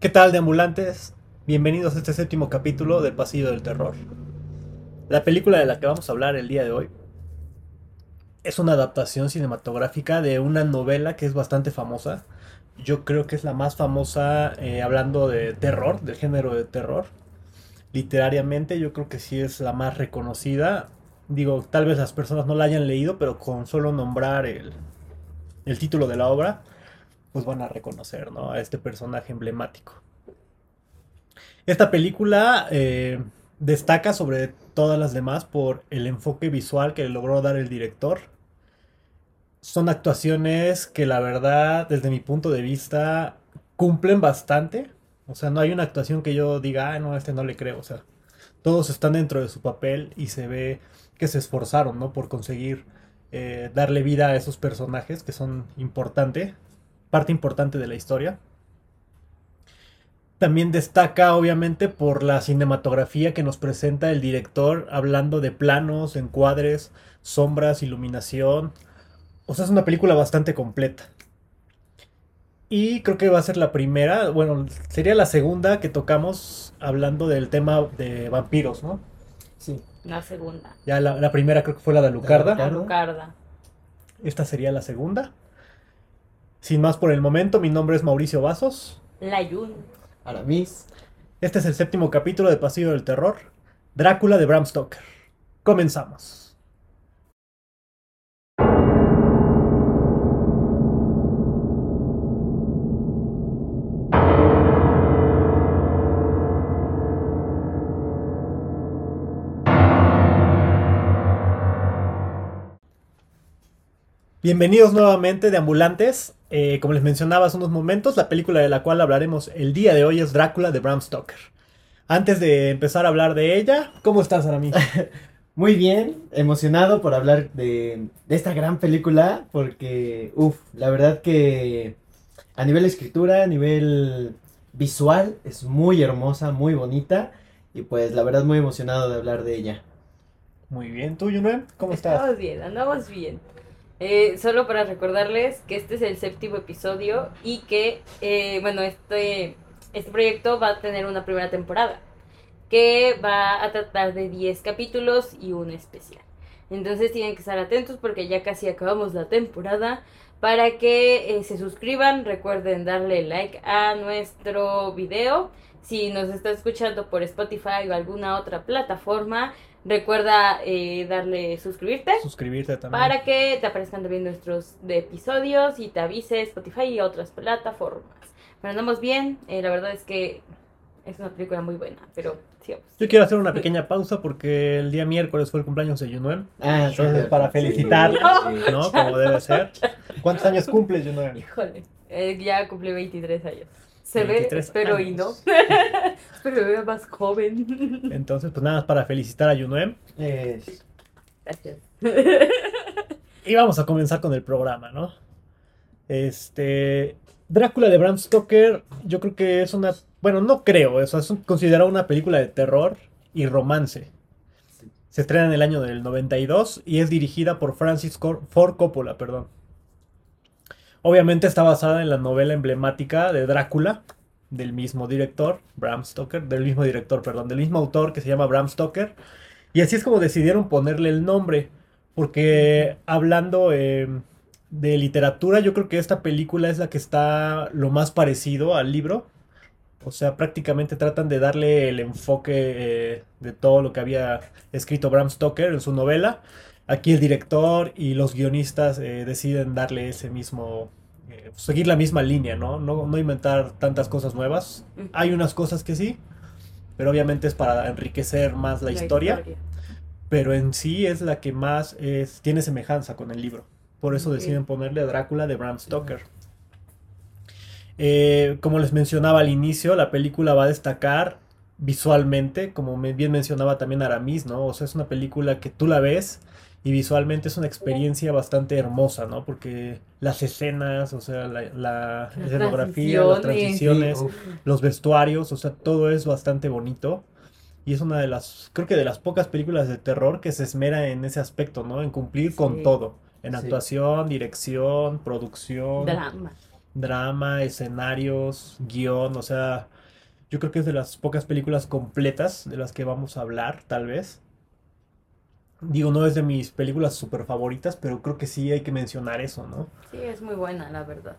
¿Qué tal, deambulantes? Bienvenidos a este séptimo capítulo del Pasillo del Terror. La película de la que vamos a hablar el día de hoy es una adaptación cinematográfica de una novela que es bastante famosa. Yo creo que es la más famosa eh, hablando de terror, del género de terror. Literariamente yo creo que sí es la más reconocida. Digo, tal vez las personas no la hayan leído, pero con solo nombrar el, el título de la obra, pues van a reconocer ¿no? a este personaje emblemático. Esta película eh, destaca sobre todas las demás por el enfoque visual que logró dar el director. Son actuaciones que la verdad, desde mi punto de vista, cumplen bastante. O sea, no hay una actuación que yo diga, ah, no, a este no le creo. O sea, todos están dentro de su papel y se ve que se esforzaron, ¿no? Por conseguir eh, darle vida a esos personajes que son importante, parte importante de la historia. También destaca obviamente por la cinematografía que nos presenta el director hablando de planos, encuadres, sombras, iluminación. O sea, es una película bastante completa. Y creo que va a ser la primera, bueno, sería la segunda que tocamos hablando del tema de vampiros, ¿no? Sí. La segunda. Ya la, la primera creo que fue la de Lucarda. La Lucarda. Esta sería la segunda. Sin más por el momento, mi nombre es Mauricio Vasos. La Yun. Aramis. Este es el séptimo capítulo de Pasillo del Terror, Drácula de Bram Stoker. Comenzamos. Bienvenidos nuevamente de Ambulantes. Eh, como les mencionaba hace unos momentos, la película de la cual hablaremos el día de hoy es Drácula de Bram Stoker. Antes de empezar a hablar de ella, ¿cómo estás, Arami? Muy bien, emocionado por hablar de, de esta gran película, porque, uff, la verdad que a nivel escritura, a nivel visual, es muy hermosa, muy bonita, y pues la verdad muy emocionado de hablar de ella. Muy bien, ¿tú, Yunuen? ¿Cómo estás? Estamos bien, andamos bien. Eh, solo para recordarles que este es el séptimo episodio y que, eh, bueno, este, este proyecto va a tener una primera temporada que va a tratar de 10 capítulos y un especial. Entonces tienen que estar atentos porque ya casi acabamos la temporada. Para que eh, se suscriban, recuerden darle like a nuestro video. Si nos está escuchando por Spotify o alguna otra plataforma, Recuerda eh, darle suscribirte. Suscribirte también. Para que te aparezcan también nuestros de episodios y te avise Spotify y otras plataformas. Pero andamos bien. Eh, la verdad es que es una película muy buena, pero sigamos. Yo quiero hacer una pequeña pausa porque el día miércoles fue el cumpleaños de Junuel. Ah, Entonces, para felicitarle, ¿no? Como debe ser. ¿Cuántos años cumples, Junuel? Híjole, eh, ya cumplí 23 años. Se 23 ve, espero y no. espero que vea más joven. Entonces, pues nada más para felicitar a Junuel. Es- Gracias. Y vamos a comenzar con el programa, ¿no? Este. Drácula de Bram Stoker, yo creo que es una. Bueno, no creo, eso es considerado una película de terror y romance. Se estrena en el año del 92 y es dirigida por Francis Cor- Ford Coppola, perdón. Obviamente está basada en la novela emblemática de Drácula, del mismo director, Bram Stoker, del mismo director, perdón, del mismo autor que se llama Bram Stoker. Y así es como decidieron ponerle el nombre, porque hablando eh, de literatura, yo creo que esta película es la que está lo más parecido al libro. O sea, prácticamente tratan de darle el enfoque eh, de todo lo que había escrito Bram Stoker en su novela. Aquí el director y los guionistas eh, deciden darle ese mismo, eh, seguir la misma línea, ¿no? ¿no? No inventar tantas cosas nuevas. Hay unas cosas que sí, pero obviamente es para enriquecer más la, historia, pero en sí es la que más es- tiene semejanza con el libro. Por eso deciden ponerle Drácula de Bram Stoker. Eh, como les mencionaba al inicio, la película va a destacar visualmente, como bien mencionaba también Aramis, ¿no? O sea, es una película que tú la ves y visualmente es una experiencia bastante hermosa, ¿no? Porque las escenas, o sea, la, la escenografía, las transiciones. Sí, los vestuarios, o sea, todo es bastante bonito. Y es una de las, creo que de las pocas películas de terror que se esmera en ese aspecto, ¿no? En cumplir con todo. En Sí. actuación, dirección, producción. Drama. drama, escenarios, guion, o sea, yo creo que es de las pocas películas completas de las que vamos a hablar, tal vez. Digo, no es de mis películas super favoritas, pero creo que sí hay que mencionar eso, ¿no? Sí, es muy buena, la verdad.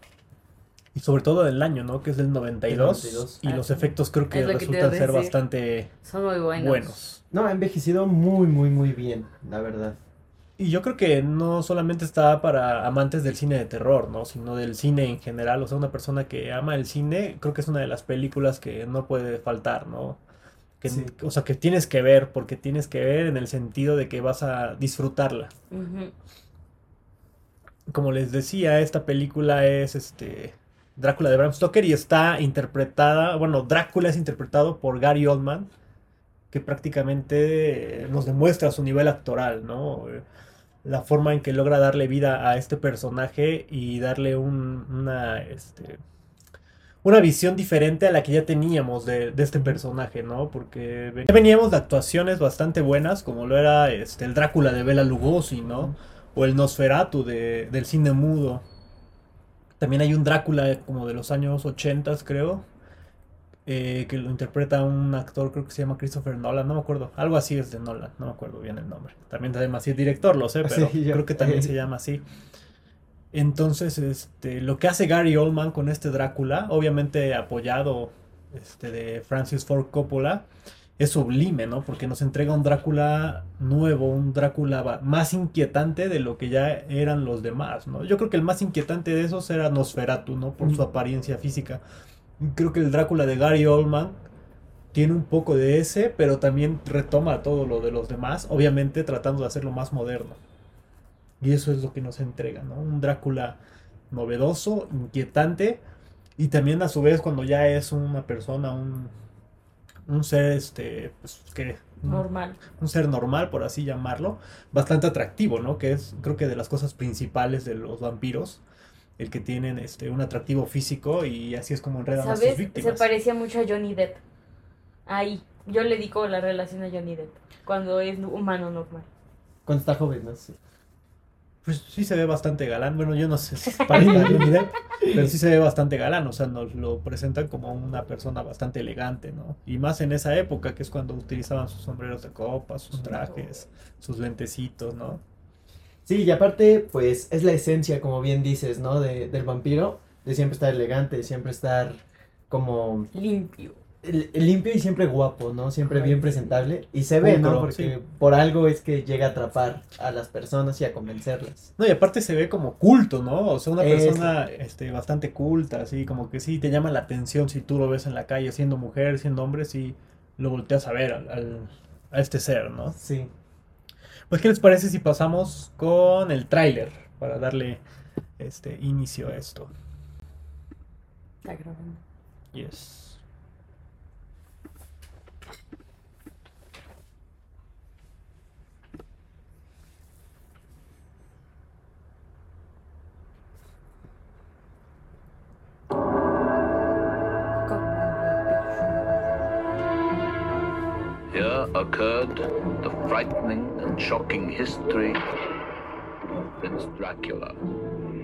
Y sobre todo del año, ¿no? Que es del 92. El 92. Y Ah, los sí. efectos creo que lo resultan ser bastante Son muy buenos. buenos. No, ha envejecido muy, muy, muy bien, la verdad. Y yo creo que no solamente está para amantes del cine de terror, ¿no? Sino del cine en general. O sea, una persona que ama el cine, creo que es una de las películas que no puede faltar, ¿no? Que, Sí. O sea, que tienes que ver, porque tienes que ver en el sentido de que vas a disfrutarla. Como les decía, esta película es este Drácula de Bram Stoker y está interpretada, bueno, Drácula es interpretado por Gary Oldman, que prácticamente eh, nos demuestra su nivel actoral, ¿no? La forma en que logra darle vida a este personaje y darle un- una, este, una visión diferente a la que ya teníamos de, de este personaje, ¿no? Porque ya veníamos de actuaciones bastante buenas, como lo era este, el Drácula de Bela Lugosi, ¿no? O el Nosferatu de- del cine mudo. También hay un Drácula como de los años 80, creo, eh, que lo interpreta un actor, creo que se llama Christopher Nolan, no me acuerdo. Algo así es de Nolan, no me acuerdo bien el nombre. También además sí es director, lo sé, pero Sí, yo- creo que también se llama así. Entonces, este, lo que hace Gary Oldman con este Drácula, obviamente apoyado este, de Francis Ford Coppola, es sublime, ¿no? Porque nos entrega un Drácula nuevo, un Drácula más inquietante de lo que ya eran los demás, ¿no? Yo creo que el más inquietante de esos era Nosferatu, ¿no? Por su Mm. apariencia física. Creo que el Drácula de Gary Oldman tiene un poco de ese, pero también retoma todo lo de los demás, obviamente tratando de hacerlo más moderno. Y eso es lo que nos entrega, ¿no? Un Drácula novedoso, inquietante, y también a su vez cuando ya es una persona, un, un ser, este, pues, que... un- Normal. un ser normal, por así llamarlo, bastante atractivo, ¿no? Que es, creo que de las cosas principales de los vampiros, el que tienen este, un atractivo físico y así es como enredan a sus ¿Sabes? Se víctimas. parecía mucho a Johnny Depp. Ahí. Yo le digo la relación a Johnny Depp. Cuando es humano normal. Cuando está joven, ¿no? Sí. Pues sí se ve bastante galán, bueno, yo no sé si se parece a Johnny Depp, pero sí se ve bastante galán, o sea, nos lo presentan como una persona bastante elegante, ¿no? Y más en esa época, que es cuando utilizaban sus sombreros de copa, sus trajes, sus lentecitos, ¿no? Sí, y aparte, pues es la esencia, como bien dices, ¿no? De, del vampiro, de siempre estar elegante, de siempre estar como Limpio. Limpio y siempre guapo, ¿no? Siempre bien presentable. Y se ve, ¿no? Porque sí. por algo es que llega a atrapar a las personas y a convencerlas. No, y aparte se ve como culto, ¿no? O sea, una persona este, bastante culta, así como que sí te llama la atención si tú lo ves en la calle siendo mujer, siendo hombre, sí lo volteas a ver al, al- a este ser, ¿no? Sí. Pues, ¿qué les parece si pasamos con el tráiler para darle este inicio a esto? Está grabando. Yes. Here occurred the frightening and shocking history of Prince Dracula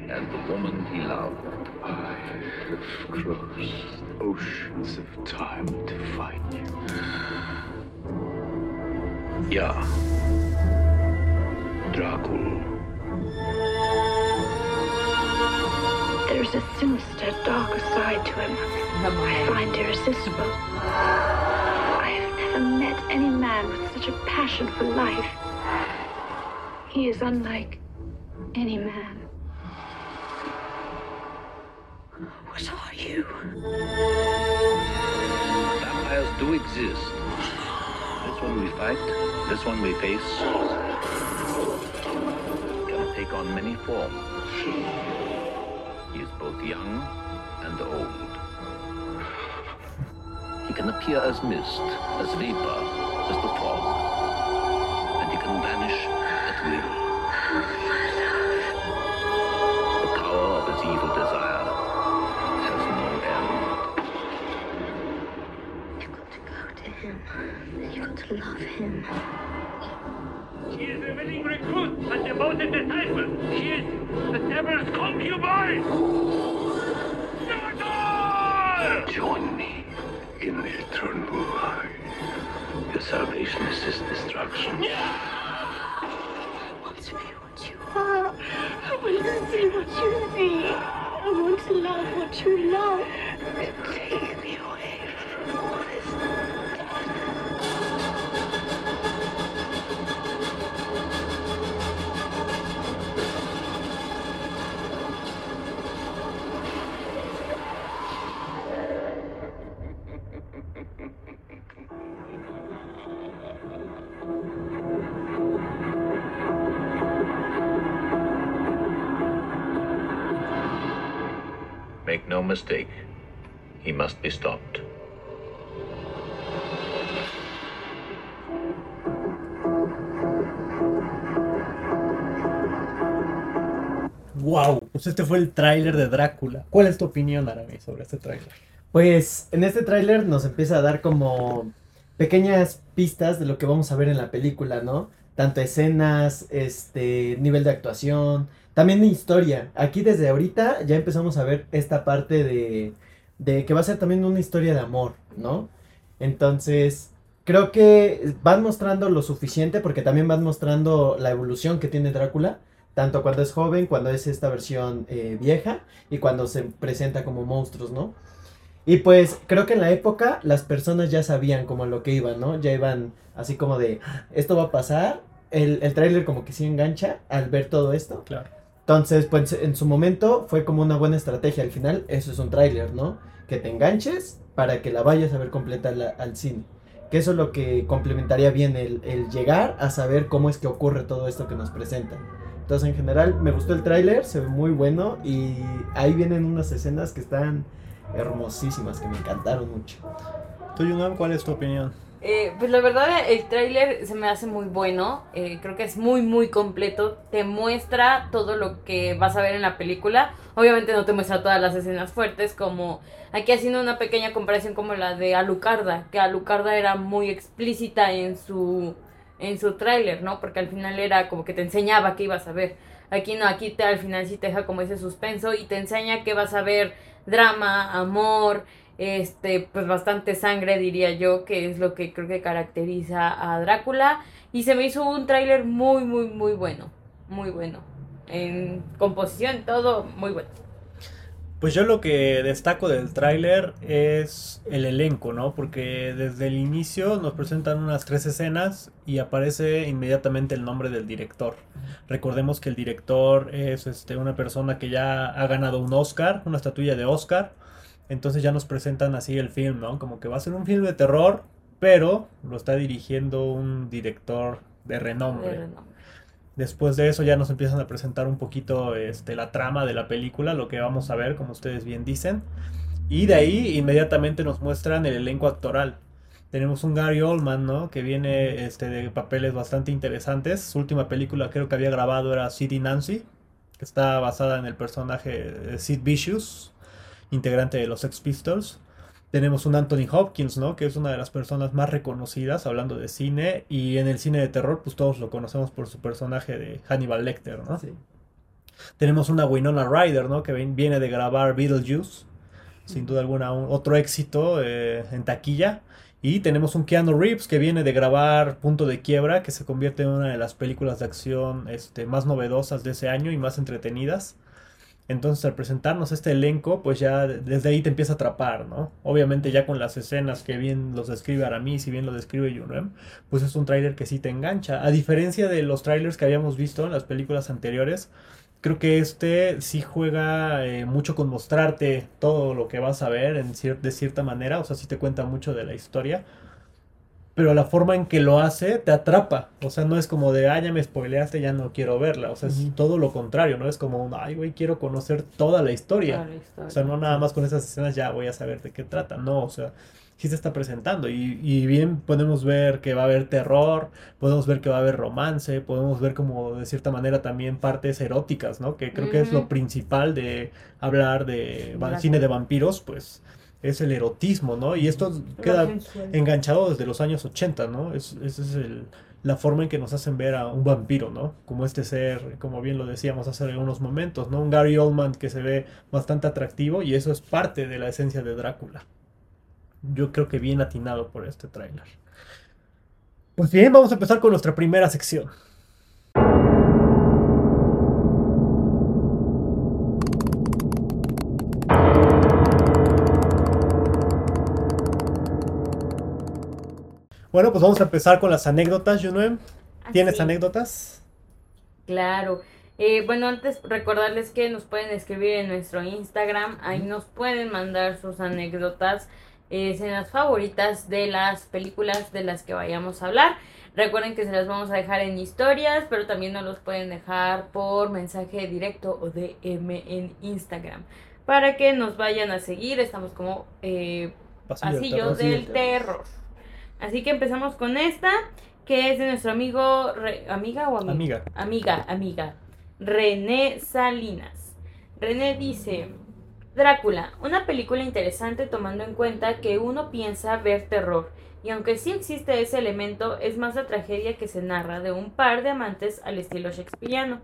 and the woman he loved. I've crossed oceans of time to find you. Yeah. Dracul. There's a sinister, darker side to him. La I find irresistible. Never met any man with such a passion for life. He is unlike any man. What are you? Vampires do exist. This one we fight, this one we face. Can take on many forms. He is both young and old. He can appear as mist, as vapor, as the fog. And he can vanish at will. The power of his evil desire has no end. You've got to go to him. You've got to love him. She is a willing recruit and devoted disciple. She is the devil's concubine. Join Salvation is destruction. I want to be what you are. I want to see what you see. I want to love what you love. Mistake, he must be stopped. Wow, pues este fue el tráiler de Drácula. ¿Cuál es tu opinión, Aramis, sobre este tráiler? Pues en este tráiler nos empieza a dar como pequeñas pistas de lo que vamos a ver en la película, ¿no? Tanto escenas, este, nivel de actuación, también de historia. Aquí desde ahorita ya empezamos a ver esta parte de, de que va a ser también una historia de amor, ¿no? Entonces, creo que van mostrando lo suficiente porque también van mostrando la evolución que tiene Drácula, tanto cuando es joven, cuando es esta versión eh, vieja y cuando se presenta como monstruos, ¿no? Y pues creo que en la época las personas ya sabían como lo que iban, ¿no? Ya iban así como de, esto va a pasar. El, el tráiler como que sí engancha al ver todo esto. Claro. Entonces, pues en su momento fue como una buena estrategia. Al final, eso es un tráiler, ¿no? Que te enganches para que la vayas a ver completa al, al cine. Que eso es lo que complementaría bien el, el llegar a saber cómo es que ocurre todo esto que nos presentan. Entonces, en general, me gustó el tráiler, se ve muy bueno y ahí vienen unas escenas que están hermosísimas, que me encantaron mucho. ¿Tú, Yunam, cuál es tu opinión? Eh, pues la verdad el tráiler se me hace muy bueno, eh, creo que es muy muy completo, te muestra todo lo que vas a ver en la película, obviamente no te muestra todas las escenas fuertes como aquí haciendo una pequeña comparación como la de Alucarda, que Alucarda era muy explícita en su en su tráiler, ¿no? Porque al final era como que te enseñaba qué ibas a ver. Aquí no, aquí te al final sí te deja como ese suspenso y te enseña que vas a ver drama, amor, este, pues bastante sangre diría yo, que es lo que creo que caracteriza a Drácula. Y se me hizo un tráiler muy, muy, muy bueno, muy bueno. En composición, todo muy bueno. Pues yo lo que destaco del tráiler es el elenco, ¿no? Porque desde el inicio nos presentan unas tres escenas y aparece inmediatamente el nombre del director. Recordemos que el director es este, una persona que ya ha ganado un Oscar, una estatuilla de Oscar. Entonces ya nos presentan así el film, ¿no? Como que va a ser un film de terror, pero lo está dirigiendo un director de renombre. De renombre. Después de eso ya nos empiezan a presentar un poquito este, la trama de la película, lo que vamos a ver, como ustedes bien dicen. Y de ahí inmediatamente nos muestran el elenco actoral. Tenemos un Gary Oldman, ¿no? Que viene este, de papeles bastante interesantes. Su última película creo que había grabado era Sid y Nancy, que está basada en el personaje de Sid Vicious, integrante de los Sex Pistols. Tenemos un Anthony Hopkins, ¿no? Que es una de las personas más reconocidas hablando de cine. Y en el cine de terror, pues todos lo conocemos por su personaje de Hannibal Lecter, ¿no? Sí. Tenemos una Winona Ryder, ¿no? Que viene de grabar Beetlejuice. Sin duda alguna, un- otro éxito eh, en taquilla. Y tenemos un Keanu Reeves que viene de grabar Punto de Quiebra, que se convierte en una de las películas de acción este, más novedosas de ese año y más entretenidas. Entonces, al presentarnos este elenco, pues ya desde ahí te empieza a atrapar, ¿no? Obviamente ya con las escenas que bien los describe Aramis y bien lo describe Yunem, pues es un tráiler que sí te engancha. A diferencia de los trailers que habíamos visto en las películas anteriores, creo que este sí juega eh, mucho con mostrarte todo lo que vas a ver en cier- de cierta manera, o sea, sí te cuenta mucho de la historia. Pero la forma en que lo hace te atrapa. O sea, no es como de, ah, ya me spoileaste, ya no quiero verla. O sea, es todo lo contrario, ¿no? Es como, ay, güey, quiero conocer toda la historia. Toda la historia. O sea, no nada más con esas escenas ya voy a saber de qué trata. No, o sea, sí se está presentando. Y, y bien podemos ver que va a haber terror, podemos ver que va a haber romance, podemos ver como de cierta manera también partes eróticas, ¿no? Que creo que es lo principal de hablar de cine de vampiros, pues es el erotismo, ¿no? Y esto queda enganchado desde los años 80, ¿no? Es- ese es el, la forma en que nos hacen ver a un vampiro, ¿no? Como este ser, como bien lo decíamos hace unos momentos, ¿no? Un Gary Oldman que se ve bastante atractivo y eso es parte de la esencia de Drácula. Yo creo que bien atinado por este tráiler. Pues bien, vamos a empezar con nuestra primera sección. Bueno, pues vamos a empezar con las anécdotas, Junue. ¿Tienes Así. anécdotas? Claro. Eh, bueno, antes recordarles que nos pueden escribir en nuestro Instagram, ahí nos pueden mandar sus anécdotas, eh, escenas favoritas de las películas de las que vayamos a hablar. Recuerden que se las vamos a dejar en historias, pero también nos los pueden dejar por mensaje directo o DM en Instagram. Para que nos vayan a seguir, estamos como eh, Pasillos terror. del terror. Así que empezamos con esta, que es de nuestro amigo, Re- amiga o amigo? Amiga. Amiga, amiga. René Salinas. René dice, Drácula, una película interesante tomando en cuenta que uno piensa ver terror. Y aunque sí existe ese elemento, es más la tragedia que se narra de un par de amantes al estilo shakespeariano,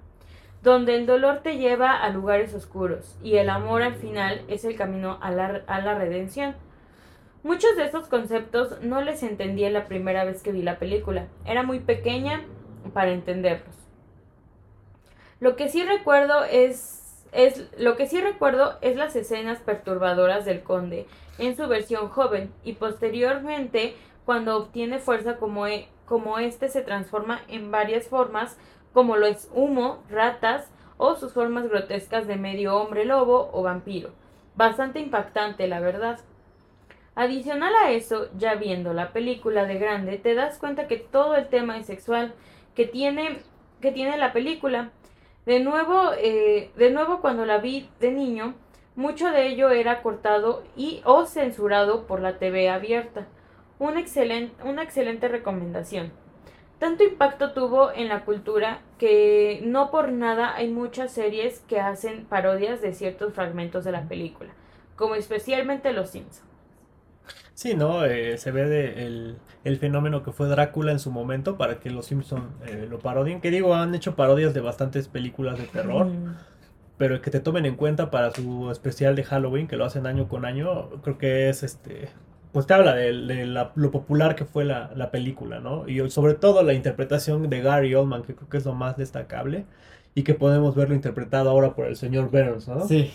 donde el dolor te lleva a lugares oscuros y el amor al final es el camino a la, a la redención. Muchos de estos conceptos no les entendí la primera vez que vi la película. Era muy pequeña para entenderlos. Lo que sí recuerdo es, es lo que sí recuerdo es las escenas perturbadoras del conde en su versión joven y posteriormente cuando obtiene fuerza como, e- como este se transforma en varias formas como lo es humo, ratas o sus formas grotescas de medio hombre lobo o vampiro. Bastante impactante, la verdad. Adicional a eso, ya viendo la película de grande, te das cuenta que todo el tema es sexual que tiene, que tiene la película. De nuevo, eh, de nuevo cuando la vi de niño, mucho de ello era cortado y o censurado por la TV abierta. Una excelente, una excelente recomendación. Tanto impacto tuvo en la cultura que no por nada hay muchas series que hacen parodias de ciertos fragmentos de la película, como especialmente Los Simpsons. Sí, ¿no? Eh, se ve de el, el fenómeno que fue Drácula en su momento para que los Simpson eh, lo parodien. Que digo, han hecho parodias de bastantes películas de terror, pero que te tomen en cuenta para su especial de Halloween, que lo hacen año con año, creo que es este. Pues te habla de, de la- lo popular que fue la, la película, ¿no? Y sobre todo la interpretación de Gary Oldman, que creo que es lo más destacable, y que podemos verlo interpretado ahora por el señor Burns, ¿no? Sí.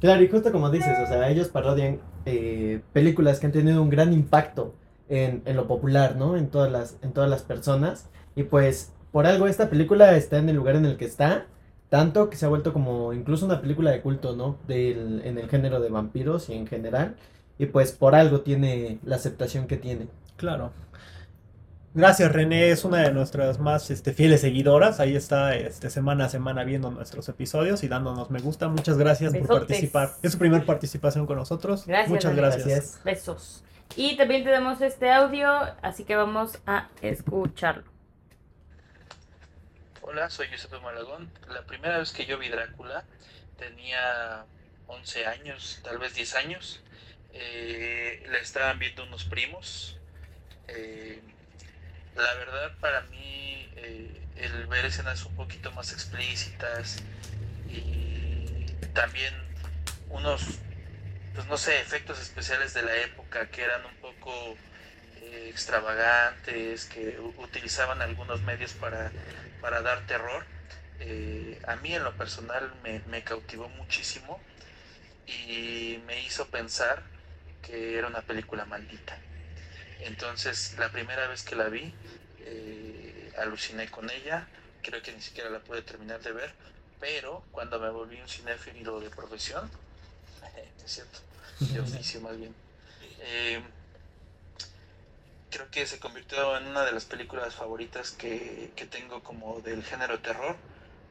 Claro, y justo como dices, o sea, ellos parodian eh, películas que han tenido un gran impacto en, en lo popular, ¿no? En todas las, en todas las personas. Y pues, por algo esta película está en el lugar en el que está. Tanto que se ha vuelto como incluso una película de culto, ¿no? Del, en el género de vampiros y en general. Y pues por algo tiene la aceptación que tiene. Claro. Gracias, René, es una de nuestras más este, fieles seguidoras. Ahí está este, semana a semana viendo nuestros episodios y dándonos me gusta. Muchas gracias por participar. Es su primera participación con nosotros. Gracias, Muchas. Gracias. Besos. Y también tenemos este audio, así que vamos a escucharlo. Hola, soy Giuseppe Malagón. La primera vez que yo vi Drácula tenía 11 años, tal vez 10 años. Eh, la estaban viendo unos primos. Eh, la verdad, para mí, eh, el ver escenas un poquito más explícitas y también unos, pues no sé, efectos especiales de la época que eran un poco eh, extravagantes, que utilizaban algunos medios para para dar terror. eh, a mí en lo personal me cautivó muchísimo y me hizo pensar que era una película maldita. Entonces la primera vez que la vi, eh, aluciné con ella, creo que ni siquiera la pude terminar de ver, pero cuando me volví un cinéfilo de profesión, es cierto, de oficio más bien, eh, creo que se convirtió en una de las películas favoritas que, que tengo como del género terror,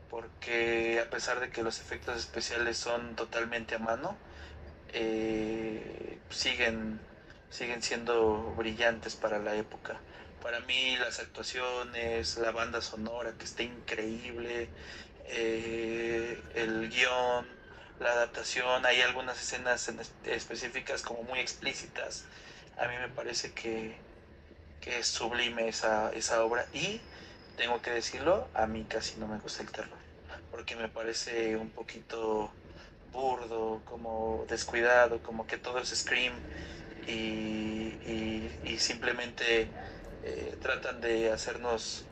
porque a pesar de que los efectos especiales son totalmente a mano, eh, siguen, siguen siendo brillantes para la época. Para mí las actuaciones, la banda sonora que está increíble, eh, el guion, la adaptación, hay algunas escenas en es- específicas como muy explícitas. A mí me parece que, que es sublime esa, esa obra y tengo que decirlo, a mí casi no me gusta el terror, porque me parece un poquito burdo, como descuidado, como que todo es scream y, simplemente eh, tratan de hacernos,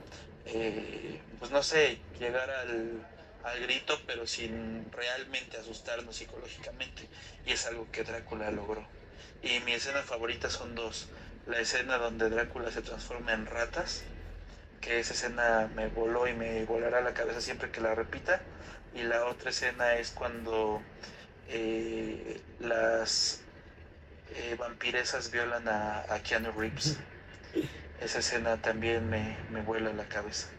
eh, pues no sé, llegar al, al grito, pero sin realmente asustarnos psicológicamente. Y es algo que Drácula logró. Y mi escena favorita son dos. La escena donde Drácula se transforma en ratas, que esa escena me voló y me volará la cabeza siempre que la repita. Y la otra escena es cuando eh, las eh, vampiresas violan a, a Keanu Reeves. Esa escena también me, me vuela la cabeza.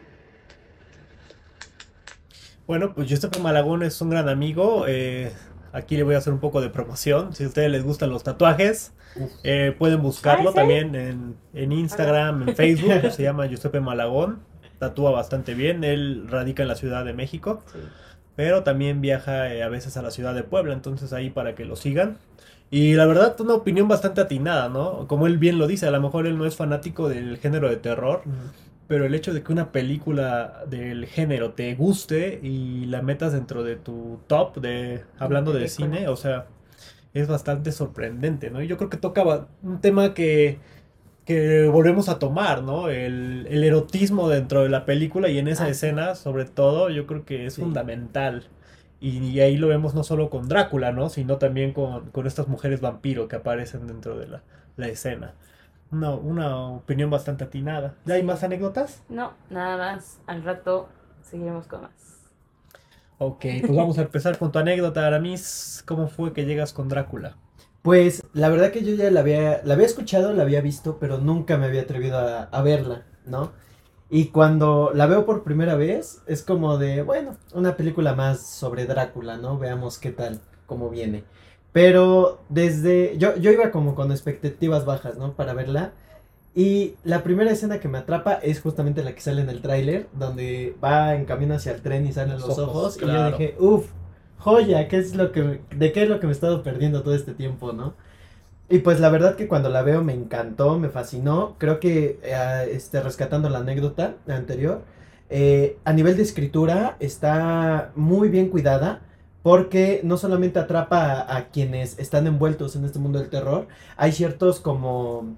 Bueno, pues Giuseppe Malagón es un gran amigo. eh, aquí le voy a hacer un poco de promoción. Si a ustedes les gustan los tatuajes, eh, pueden buscarlo Ah, ¿sí? también en, en Instagram, en Facebook. Se llama Giuseppe Malagón. Tatúa bastante bien. Él radica en la Ciudad de México. Pero también viaja eh, a veces a la ciudad de Puebla. Entonces ahí para que lo sigan. Y la verdad, una opinión bastante atinada, ¿no? Como él bien lo dice, a lo mejor él no es fanático del género de terror. Pero el hecho de que una película del género te guste y la metas dentro de tu top de hablando de cine, o sea, es bastante sorprendente, ¿no? Y yo creo que toca un tema que, que volvemos a tomar, ¿no? El, el erotismo dentro de la película y en esa Ah. escena, sobre todo, yo creo que es Sí. fundamental. Y, y ahí lo vemos no solo con Drácula, ¿no? Sino también con, con estas mujeres vampiro que aparecen dentro de la, la escena. Una, una opinión bastante atinada. ¿Ya hay más anécdotas? No, nada más. Al rato seguiremos con más. Ok, pues vamos a empezar con tu anécdota, Aramis. ¿Cómo fue que llegas con Drácula? Pues la verdad que yo ya la había, la había escuchado, la había visto, pero nunca me había atrevido a, a verla, ¿no? Y cuando la veo por primera vez, es como de, bueno, una película más sobre Drácula, ¿no? Veamos qué tal, cómo viene. Pero desde, yo, yo iba como con expectativas bajas, ¿no? Para verla. Y la primera escena que me atrapa es justamente la que sale en el tráiler, donde va en camino hacia el tren y salen los, Los ojos. ojos, Y yo dije, uff, joya, ¿qué es lo que, ¿de qué es lo que me he estado perdiendo todo este tiempo, no? Y pues la verdad que cuando la veo me encantó, me fascinó. Creo que, eh, este, rescatando la anécdota anterior, eh, a nivel de escritura está muy bien cuidada. Porque no solamente atrapa a, a quienes están envueltos en este mundo del terror, hay ciertos como,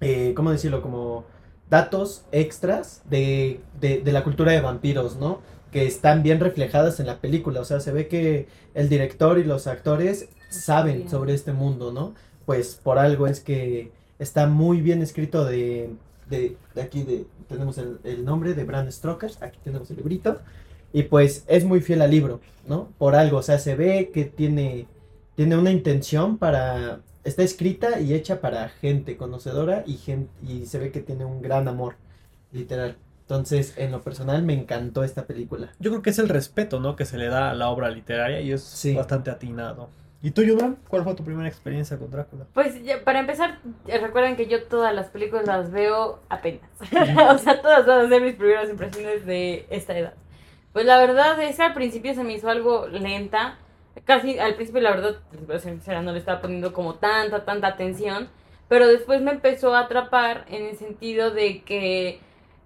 eh, ¿cómo decirlo? Como datos extras de, de, de la cultura de vampiros, ¿no? Que están bien reflejadas en la película. O sea, se ve que el director y los actores saben sobre este mundo, ¿no? Pues por algo es que está muy bien escrito de, de, de aquí, de, tenemos el, el nombre de Bram Stoker, aquí tenemos el librito. Y pues es muy fiel al libro, ¿no? Por algo, o sea, se ve que tiene, tiene una intención para... Está escrita y hecha para gente conocedora y, gen- y se ve que tiene un gran amor, literal. Entonces, en lo personal, me encantó esta película. Yo creo que es el respeto, ¿no? Que se le da a la obra literaria y es Sí. bastante atinado. ¿Y tú, Yudam? ¿Cuál fue tu primera experiencia con Drácula? Pues ya, para empezar, eh, recuerden que yo todas las películas las veo apenas. o sea, todas van a ser mis primeras impresiones de esta edad. Pues la verdad es que al principio se me hizo algo lenta. Casi al principio, la verdad, no le estaba poniendo como tanta, tanta atención. Pero después me empezó a atrapar en el sentido de que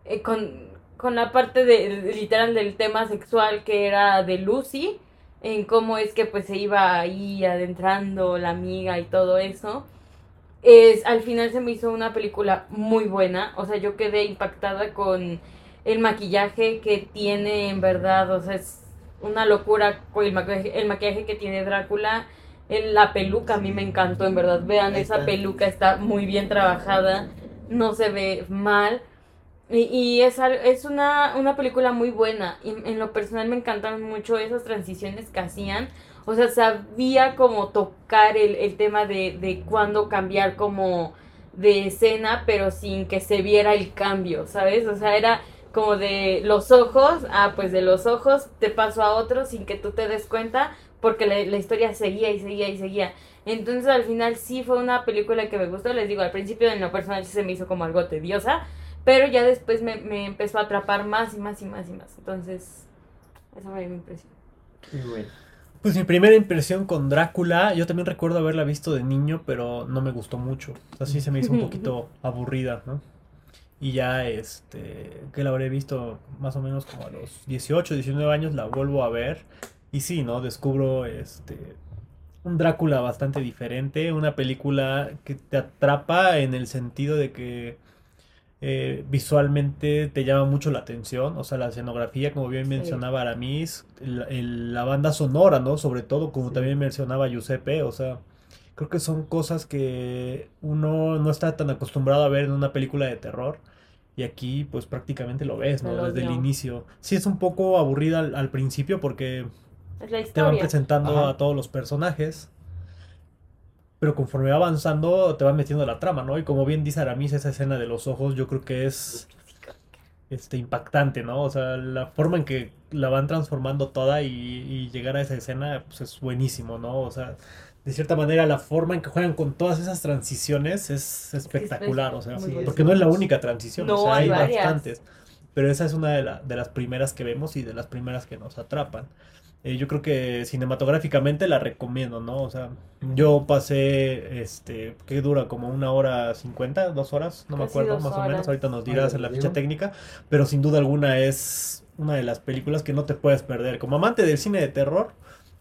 eh, con, con la parte de- literal del tema sexual que era de Lucy, en cómo es que pues se iba ahí adentrando la amiga y todo eso. Es, al final se me hizo una película muy buena, o sea, yo quedé impactada con el maquillaje que tiene en verdad, o sea, es una locura el maquillaje, el maquillaje que tiene Drácula, en la peluca. A mí me encantó, en verdad, vean, esa peluca está muy bien trabajada, no se ve mal. Y, y es, es una, una película muy buena. Y en lo personal me encantaron mucho esas transiciones que hacían. O sea, sabía como tocar el, el tema de, de cuándo cambiar como de escena, pero sin que se viera el cambio, ¿sabes? O sea, era como de los ojos, ah, pues de los ojos te paso a otro sin que tú te des cuenta, porque la, la historia seguía y seguía y seguía. Entonces al final sí fue una película que me gustó, les digo, al principio en lo personal se me hizo como algo tediosa, pero ya después me, me empezó a atrapar más y más y más y más. Entonces, esa fue mi impresión. Muy bueno. Pues mi primera impresión con Drácula, yo también recuerdo haberla visto de niño, pero no me gustó mucho. Así se me hizo un poquito aburrida, ¿no? Y ya, este, que la habré visto más o menos como a los 18, 19 años, la vuelvo a ver. Y sí, ¿no? Descubro, este, un Drácula bastante diferente, una película que te atrapa en el sentido de que eh, visualmente te llama mucho la atención, o sea, la escenografía, como bien mencionaba Aramis, el- el- la banda sonora, ¿no? Sobre todo, como Sí. también mencionaba Giuseppe, o sea, creo que son cosas que uno no está tan acostumbrado a ver en una película de terror. Y aquí, pues prácticamente lo ves, ¿no? Desde el inicio. Sí, es un poco aburrida al, al principio porque te van presentando Ajá. a todos los personajes. Pero conforme va avanzando, te van metiendo la trama, ¿no? Y como bien dice Aramis, esa escena de los ojos, yo creo que es este, impactante, ¿no? O sea, la forma en que la van transformando toda y, y llegar a esa escena, pues es buenísimo, ¿no? O sea, de cierta manera, la forma en que juegan con todas esas transiciones es espectacular, o sea, Sí, porque no es la única transición, o sea, hay bastantes. Pero esa es una de, la- de las primeras que vemos y de las primeras que nos atrapan. Eh, yo creo que cinematográficamente la recomiendo, ¿no? O sea, yo pasé, este, ¿qué dura? Como una hora cincuenta, dos horas, no me acuerdo, más o menos. Ahorita nos dirás en la ficha técnica, pero sin duda alguna es una de las películas que no te puedes perder. Como amante del cine de terror,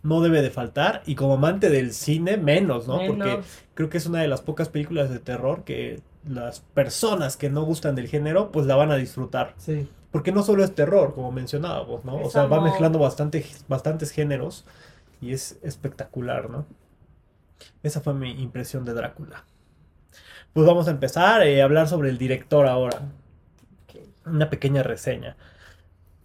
no debe de faltar, y como amante del cine, menos, ¿no? Porque creo que es una de las pocas películas de terror que las personas que no gustan del género, pues la van a disfrutar. Sí. Porque no solo es terror, como mencionábamos, ¿no? O sea, va mezclando bastante, bastantes géneros y es espectacular, ¿no? Esa fue mi impresión de Drácula. Pues vamos a empezar eh, a hablar sobre el director ahora. Una pequeña reseña.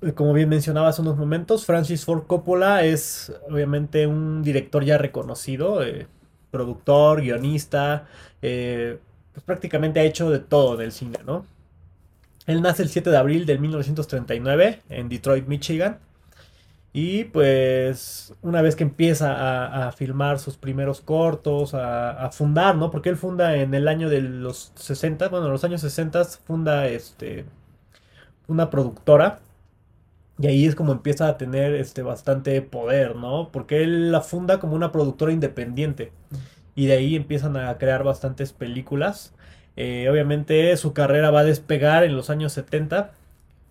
Eh, Como bien mencionaba hace unos momentos, Francis Ford Coppola es obviamente un director ya reconocido, eh, productor, guionista, eh, pues prácticamente ha hecho de todo del cine, ¿no? Él nace el 7 de abril de 1939 en Detroit, Michigan. Y pues una vez que empieza a, filmar sus primeros cortos, a, a fundar, ¿no? Porque él funda en el año de los 60, bueno, en los años 60 funda este, una productora. Y ahí es como empieza a tener este, bastante poder, ¿no? Porque él la funda como una productora independiente. Y de ahí empiezan a crear bastantes películas. Eh, obviamente su carrera va a despegar en los años 70,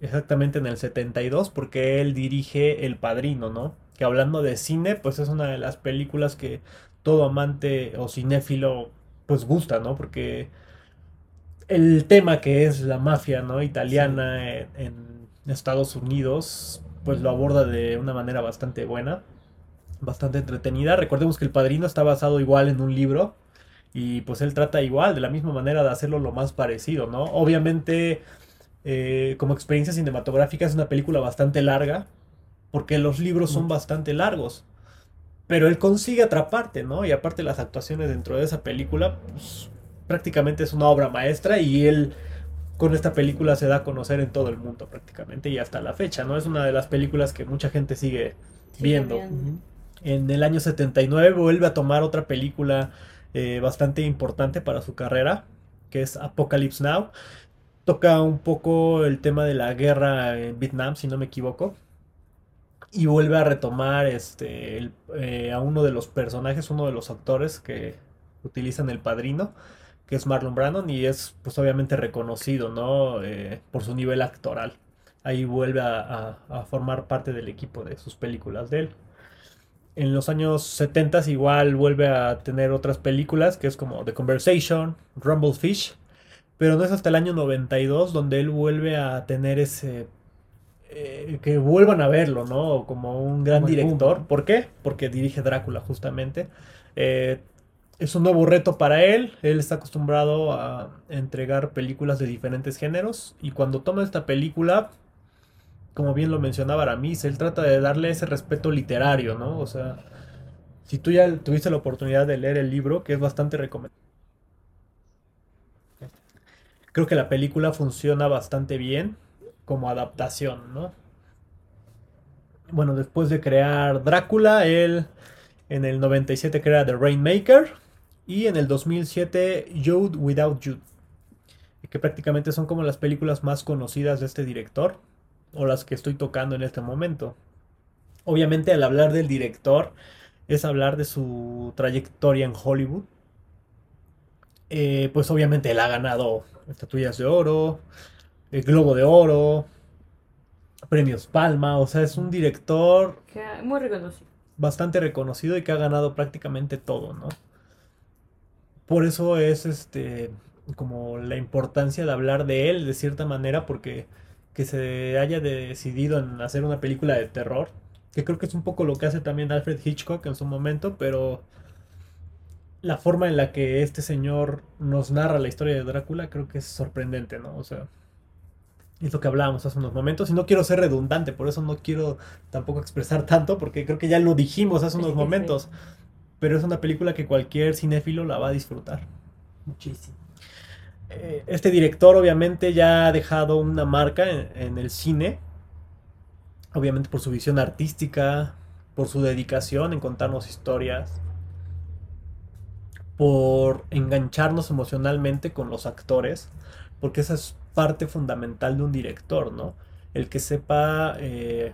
exactamente en el 72, porque él dirige El Padrino, ¿no? Que hablando de cine, pues es una de las películas que todo amante o cinéfilo pues gusta, ¿no? Porque el tema que es la mafia, ¿no? Italiana en, en Estados Unidos, pues lo aborda de una manera bastante buena, bastante entretenida. Recordemos que El Padrino está basado igual en un libro y pues él trata igual, de la misma manera de hacerlo lo más parecido, ¿no? Obviamente, eh, como experiencia cinematográfica es una película bastante larga, porque los libros son bastante largos. Pero él consigue atraparte, ¿no? Y aparte las actuaciones dentro de esa película, pues prácticamente es una obra maestra y él con esta película se da a conocer en todo el mundo prácticamente y hasta la fecha, ¿no? Es una de las películas que mucha gente sigue Sigue viendo. viendo. En el año 79 vuelve a tomar otra película eh, bastante importante para su carrera, que es Apocalypse Now. Toca un poco el tema de la guerra en Vietnam, si no me equivoco. Y vuelve a retomar este, eh, a uno de los personajes, uno de los actores que utilizan el padrino, que es Marlon Brandon, y es pues obviamente reconocido, ¿no? Eh, por su nivel actoral. Ahí vuelve a- a formar parte del equipo de sus películas de él. En los años 70 igual vuelve a tener otras películas, que es como The Conversation, Rumblefish, pero no es hasta el año 92 donde él vuelve a tener ese... eh, que vuelvan a verlo, ¿no? Como un gran Como el boom, director. ¿Por qué? Porque dirige Drácula justamente. Eh, es un nuevo reto para él. Él está acostumbrado a entregar películas de diferentes géneros. Y cuando toma esta película, como bien lo mencionaba Aramis, él trata de darle ese respeto literario, ¿no? O sea, si tú ya tuviste la oportunidad de leer el libro, que es bastante recomendable. Creo que la película funciona bastante bien como adaptación, ¿no? Bueno, después de crear Drácula, él en el 97 crea The Rainmaker y en el 2007 Jude Without Jude, que prácticamente son como las películas más conocidas de este director o las que estoy tocando en este momento. Obviamente al hablar del director es hablar de su trayectoria en Hollywood. Eh, pues obviamente él ha ganado estatuillas de oro, el Globo de Oro, premios Palma, o sea, es un director Que muy reconocido. bastante reconocido y que ha ganado prácticamente todo, ¿no? Por eso es este como la importancia de hablar de él de cierta manera, porque que se haya decidido en hacer una película de terror, que creo que es un poco lo que hace también Alfred Hitchcock en su momento, pero la forma en la que este señor nos narra la historia de Drácula creo que es sorprendente, ¿no? O sea, es lo que hablábamos hace unos momentos y no quiero ser redundante, por eso no quiero tampoco expresar tanto, porque creo que ya lo dijimos hace unos momentos, pero es una película que cualquier cinéfilo la va a disfrutar. Muchísimo. Eh, Este director obviamente ya ha dejado una marca en, el cine, obviamente por su visión artística, por su dedicación en contarnos historias, por engancharnos emocionalmente con los actores, porque esa es parte fundamental de un director, ¿no? El que sepa eh,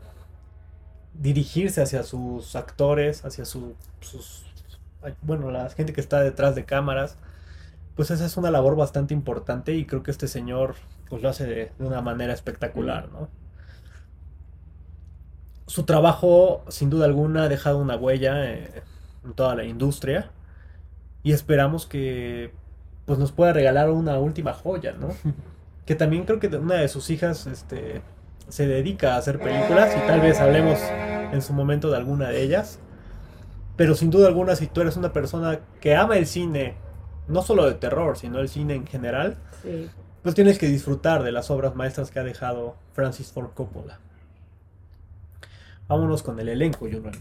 dirigirse hacia sus actores, hacia su- sus, bueno, la gente que está detrás de cámaras, pues esa es una labor bastante importante y creo que este señor pues lo hace de, de una manera espectacular, ¿no? Su trabajo, sin duda alguna, ha dejado una huella eh, en toda la industria y esperamos que pues nos pueda regalar una última joya, ¿no? Que también creo que una de sus hijas este, se dedica a hacer películas y tal vez hablemos en su momento de alguna de ellas. Pero sin duda alguna, si tú eres una persona que ama el cine, no solo de terror, sino el cine en general, Sí. pues tienes que disfrutar de las obras maestras que ha dejado Francis Ford Coppola. Vámonos con el elenco, Junrun.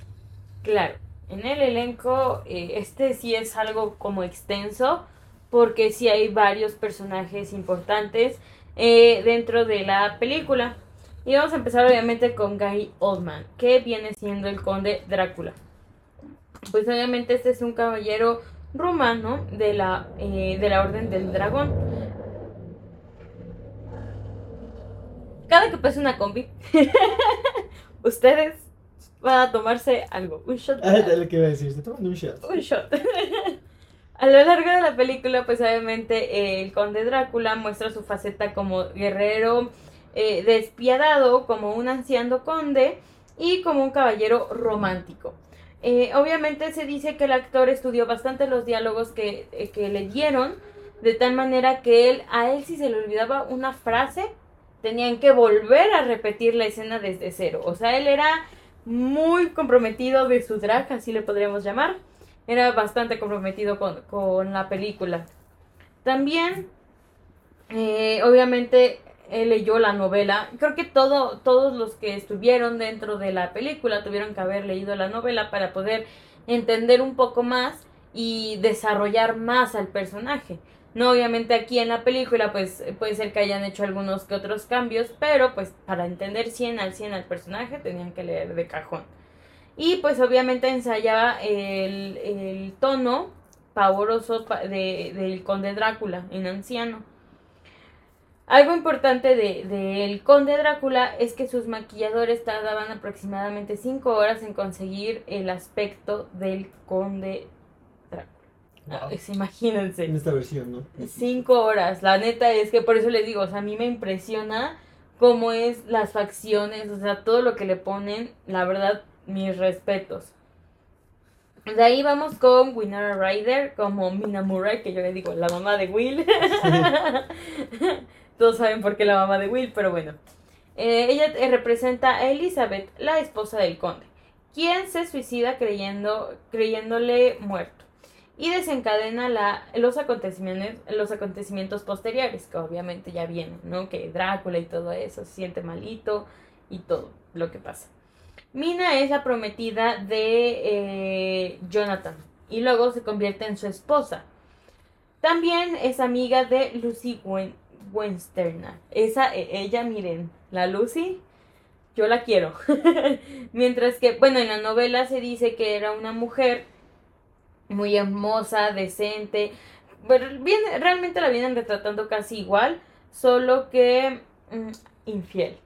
Claro, en el elenco eh, este sí es algo como extenso porque sí hay varios personajes importantes eh, dentro de la película. Y vamos a empezar obviamente con Gary Oldman, que viene siendo el conde Drácula. Pues obviamente este es un caballero romano de la, eh, de la Orden del Dragón. Cada que pase una combi, ustedes van a tomarse algo, un shot. Ah, es lo que iba a decir. Se toman un shot. Un shot. A lo largo de la película, pues obviamente eh, el conde Drácula muestra su faceta como guerrero eh, despiadado, como un anciano conde y como un caballero romántico. Eh, obviamente se dice que el actor estudió bastante los diálogos que, eh, que le dieron, de tal manera que él, a él si se le olvidaba una frase, tenían que volver a repetir la escena desde cero. O sea, él era muy comprometido de su drag, así le podríamos llamar. Era bastante comprometido con, con la película. También, eh, obviamente, él leyó la novela. Creo que todo, todos los que estuvieron dentro de la película tuvieron que haber leído la novela para poder entender un poco más y desarrollar más al personaje. No, obviamente aquí en la película pues puede ser que hayan hecho algunos que otros cambios, pero pues para entender 100 al 100 al personaje tenían que leer de cajón. Y pues obviamente ensayaba el, el tono pavoroso pa- de- del conde Drácula en anciano. Algo importante del de, del conde Drácula es que sus maquilladores tardaban aproximadamente 5 horas en conseguir el aspecto del conde Drácula. Ah, es- imagínense. En esta versión, ¿no? Cinco horas, la neta es que por eso les digo, o sea, a mí me impresiona cómo es las facciones, o sea, todo lo que le ponen, la verdad, mis respetos. De ahí vamos con Winona Ryder como Mina Murray, que yo le digo la mamá de Will. Todos saben por qué la mamá de Will, pero bueno. Eh, ella eh, representa a Elizabeth, la esposa del conde, quien se suicida creyendo, creyéndole muerto y desencadena la, los, acontecimientos, los acontecimientos posteriores, que obviamente ya vienen, ¿no? Que Drácula y todo eso se siente malito y todo lo que pasa. Mina es la prometida de eh, Jonathan y luego se convierte en su esposa. También es amiga de Lucy Wen Wensterner. Esa, eh, ella, miren, la Lucy, yo la quiero. Mientras que, bueno, en la novela se dice que era una mujer muy hermosa, decente. Pero realmente la vienen retratando casi igual, solo que mm, infiel.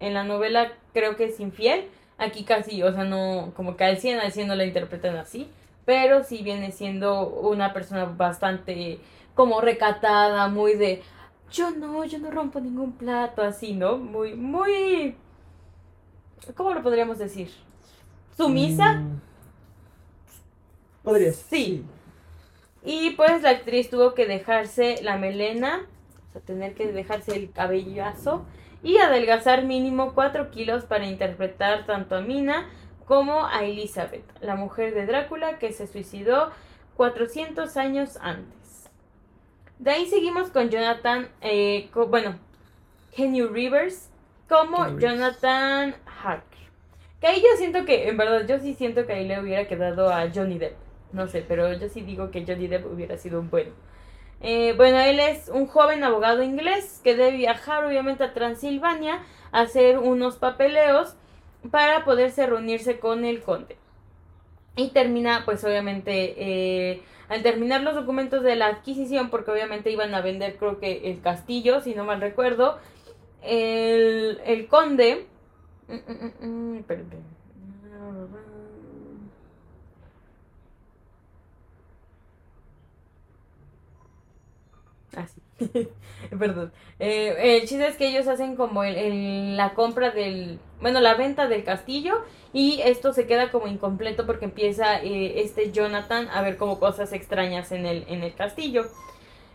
En la novela creo que es infiel, aquí casi, o sea, no, como que al 100 al 100 no la interpretan así, pero sí viene siendo una persona bastante como recatada, muy de yo no, yo no rompo ningún plato, así, ¿no? Muy, muy, ¿cómo lo podríamos decir? Sumisa. Mm, Podría ser. Sí. Y pues la actriz tuvo que dejarse la melena, o sea, tener que dejarse el cabellazo y adelgazar mínimo 4 kilos para interpretar tanto a Mina como a Elizabeth, la mujer de Drácula que se suicidó 400 años antes. De ahí seguimos con Jonathan, eh, co- bueno, Kenny Rivers como. Jonathan Harker. Que ahí yo siento que, en verdad, yo sí siento que ahí le hubiera quedado a Johnny Depp. No sé, pero yo sí digo que Johnny Depp hubiera sido un bueno. Eh, bueno, él es un joven abogado inglés que debe viajar obviamente a Transilvania a hacer unos papeleos para poderse reunirse con el conde. Y termina, pues obviamente, eh, al terminar los documentos de la adquisición, porque obviamente iban a vender, creo que el castillo, si no mal recuerdo, el, el conde... Mm, mm, mm, mm, espera, espera. Ah, sí. Perdón. Eh, el chiste es que ellos hacen como el, la compra del, bueno, la venta del castillo y esto se queda como incompleto porque empieza eh, este Jonathan a ver como cosas extrañas en el, en el castillo.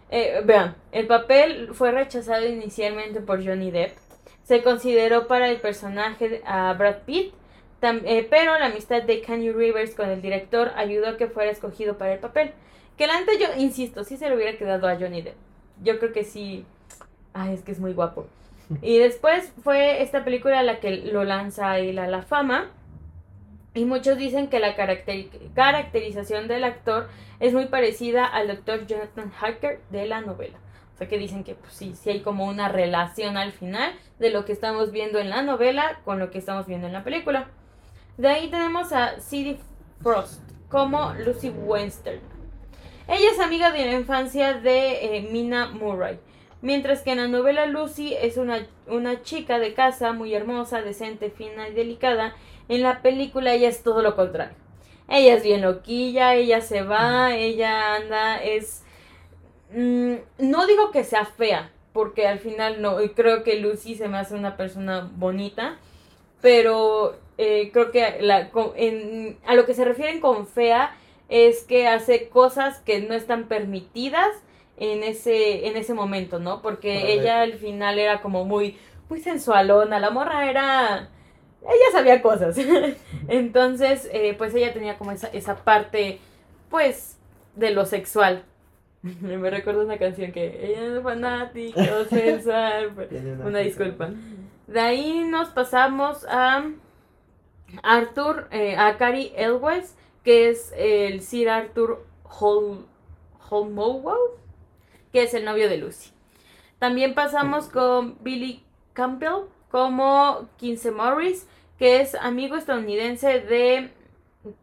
Eh, vean, el papel fue rechazado inicialmente por Johnny Depp. Se consideró para el personaje a Brad Pitt, pero la amistad de Kanye Rivers con el director ayudó a que fuera escogido para el papel. Que la neta yo insisto, sí se le hubiera quedado a Johnny Depp. Yo creo que sí. Ay, es que es muy guapo. Y después fue esta película la que lo lanza él a la fama. Y muchos dicen que la caracteri- caracterización del actor es muy parecida al doctor Jonathan Harker de la novela. O sea que dicen que pues, sí, sí hay como una relación al final de lo que estamos viendo en la novela con lo que estamos viendo en la película. De ahí tenemos a Sadie Frost como Lucy Western. Ella es amiga de la infancia de eh, Mina Murray. Mientras que en la novela Lucy es una, una chica de casa muy hermosa, decente, fina y delicada, en la película ella es todo lo contrario. Ella es bien loquilla, ella se va, ella anda, es... mm, no digo que sea fea, porque al final no, creo que Lucy se me hace una persona bonita, pero eh, creo que a lo que se refieren con fea es que hace cosas que no están permitidas en ese, en ese momento, ¿no? Porque ella al final era como muy, muy sensualona, la morra era... Ella sabía cosas. Entonces, eh, pues ella tenía como esa, esa parte, pues, de lo sexual. Me recuerda una canción que ella es fanática, sensual. Tiene Una disculpa. De ahí nos pasamos a Arthur, eh, a Cary Elwes, que es el Sir Arthur Hol Holmowell, que es el novio de Lucy. También pasamos con Billy Campbell como Quince Morris, que es amigo estadounidense de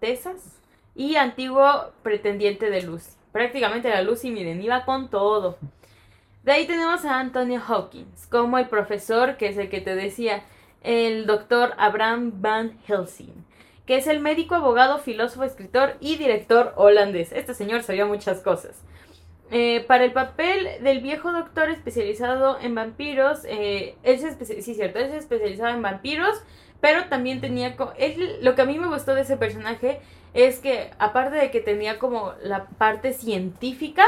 Texas y antiguo pretendiente de Lucy. Prácticamente la Lucy, miren, iba con todo. De ahí tenemos a Anthony Hawkins como el profesor, que es el que te decía, el doctor Abraham Van Helsing, que es el médico, abogado, filósofo, escritor y director holandés. Este señor sabía muchas cosas. Eh, para el papel del viejo doctor especializado en vampiros, eh, él sí, cierto, él se en vampiros, pero también tenía, él- lo que a mí me gustó de ese personaje es que aparte de que tenía como la parte científica,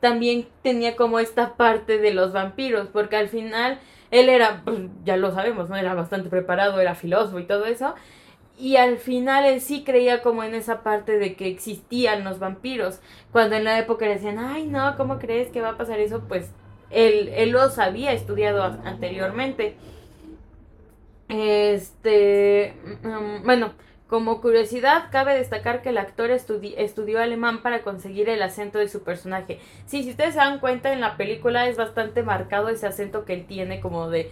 también tenía como esta parte de los vampiros, porque al final él era, pues, ya lo sabemos, ¿no? Era bastante preparado, era filósofo y todo eso, y al final él sí creía como en esa parte de que existían los vampiros, cuando en la época le decían, ay no, ¿cómo crees que va a pasar eso? Pues él, él los había estudiado anteriormente. Este, mm, bueno, como curiosidad, cabe destacar que el actor estudi- estudió alemán para conseguir el acento de su personaje. Sí, si ustedes se dan cuenta, en la película es bastante marcado ese acento que él tiene como de...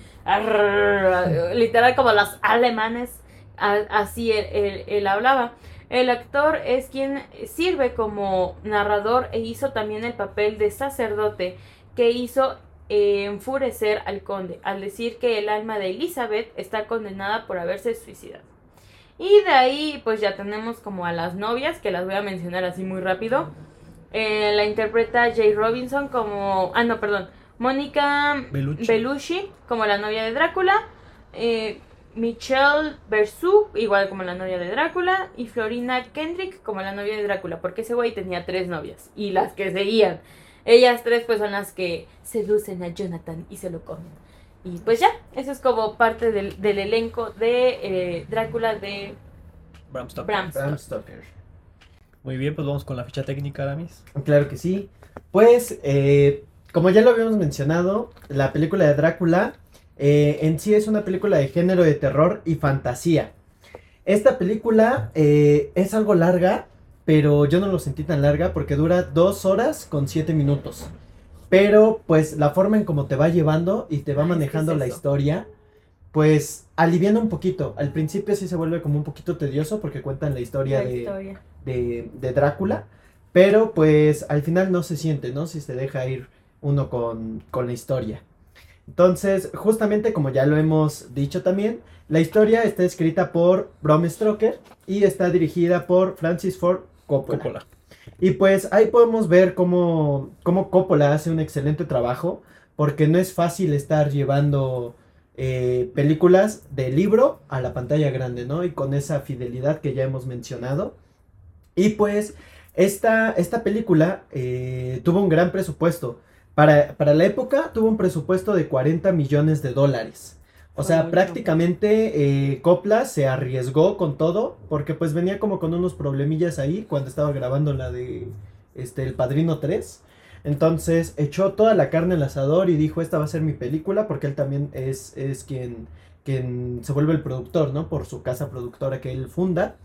Literal como los alemanes, así él, él- él hablaba. El actor es quien sirve como narrador e hizo también el papel de sacerdote que hizo eh, enfurecer al conde al decir que el alma de Elizabeth está condenada por haberse suicidado. Y de ahí, pues ya tenemos como a las novias, que las voy a mencionar así muy rápido. Eh, la interpreta Jay Robinson como. Ah, no, perdón. Mónica Bellucci. Bellucci como la novia de Drácula. Eh, Michelle Versu, igual como la novia de Drácula. Y Florina Kendrick como la novia de Drácula. Porque ese güey tenía tres novias. Y las que seguían. Ellas tres, pues son las que seducen a Jonathan y se lo comen. Y pues ya, eso es como parte del, del elenco de eh, Drácula de Bram Stoker. Bram Bram Stoker. Stoker. Muy bien, pues vamos con la ficha técnica, Aramis. Claro que sí. Pues, eh, como ya lo habíamos mencionado, la película de Drácula eh, en sí es una película de género de terror y fantasía. Esta película eh, es algo larga, pero yo no lo sentí tan larga porque dura dos horas con siete minutos. Pero pues la forma en cómo te va llevando y te va manejando es la historia, pues aliviana un poquito. Al principio sí se vuelve como un poquito tedioso porque cuentan la historia La de historia. de, de Drácula, pero pues al final no se siente, ¿no? Si se deja ir uno con, con la historia. Entonces, justamente como ya lo hemos dicho también, la historia está escrita por Bram Stoker y está dirigida por Francis Ford Coppola. Coppola. Y pues ahí podemos ver cómo, cómo Coppola hace un excelente trabajo, porque no es fácil estar llevando eh, películas de libro a la pantalla grande, ¿no? Y con esa fidelidad que ya hemos mencionado. Y pues esta, esta película eh, tuvo un gran presupuesto. Para, para la época tuvo un presupuesto de 40 millones de dólares. O sea, prácticamente eh, Coppola se arriesgó con todo, porque pues venía como con unos problemillas ahí cuando estaba grabando la de este, El Padrino 3. Entonces echó toda la carne al asador y dijo, esta va a ser mi película, porque él también es, es quien, quien se vuelve el productor, ¿no? Por su casa productora que él funda.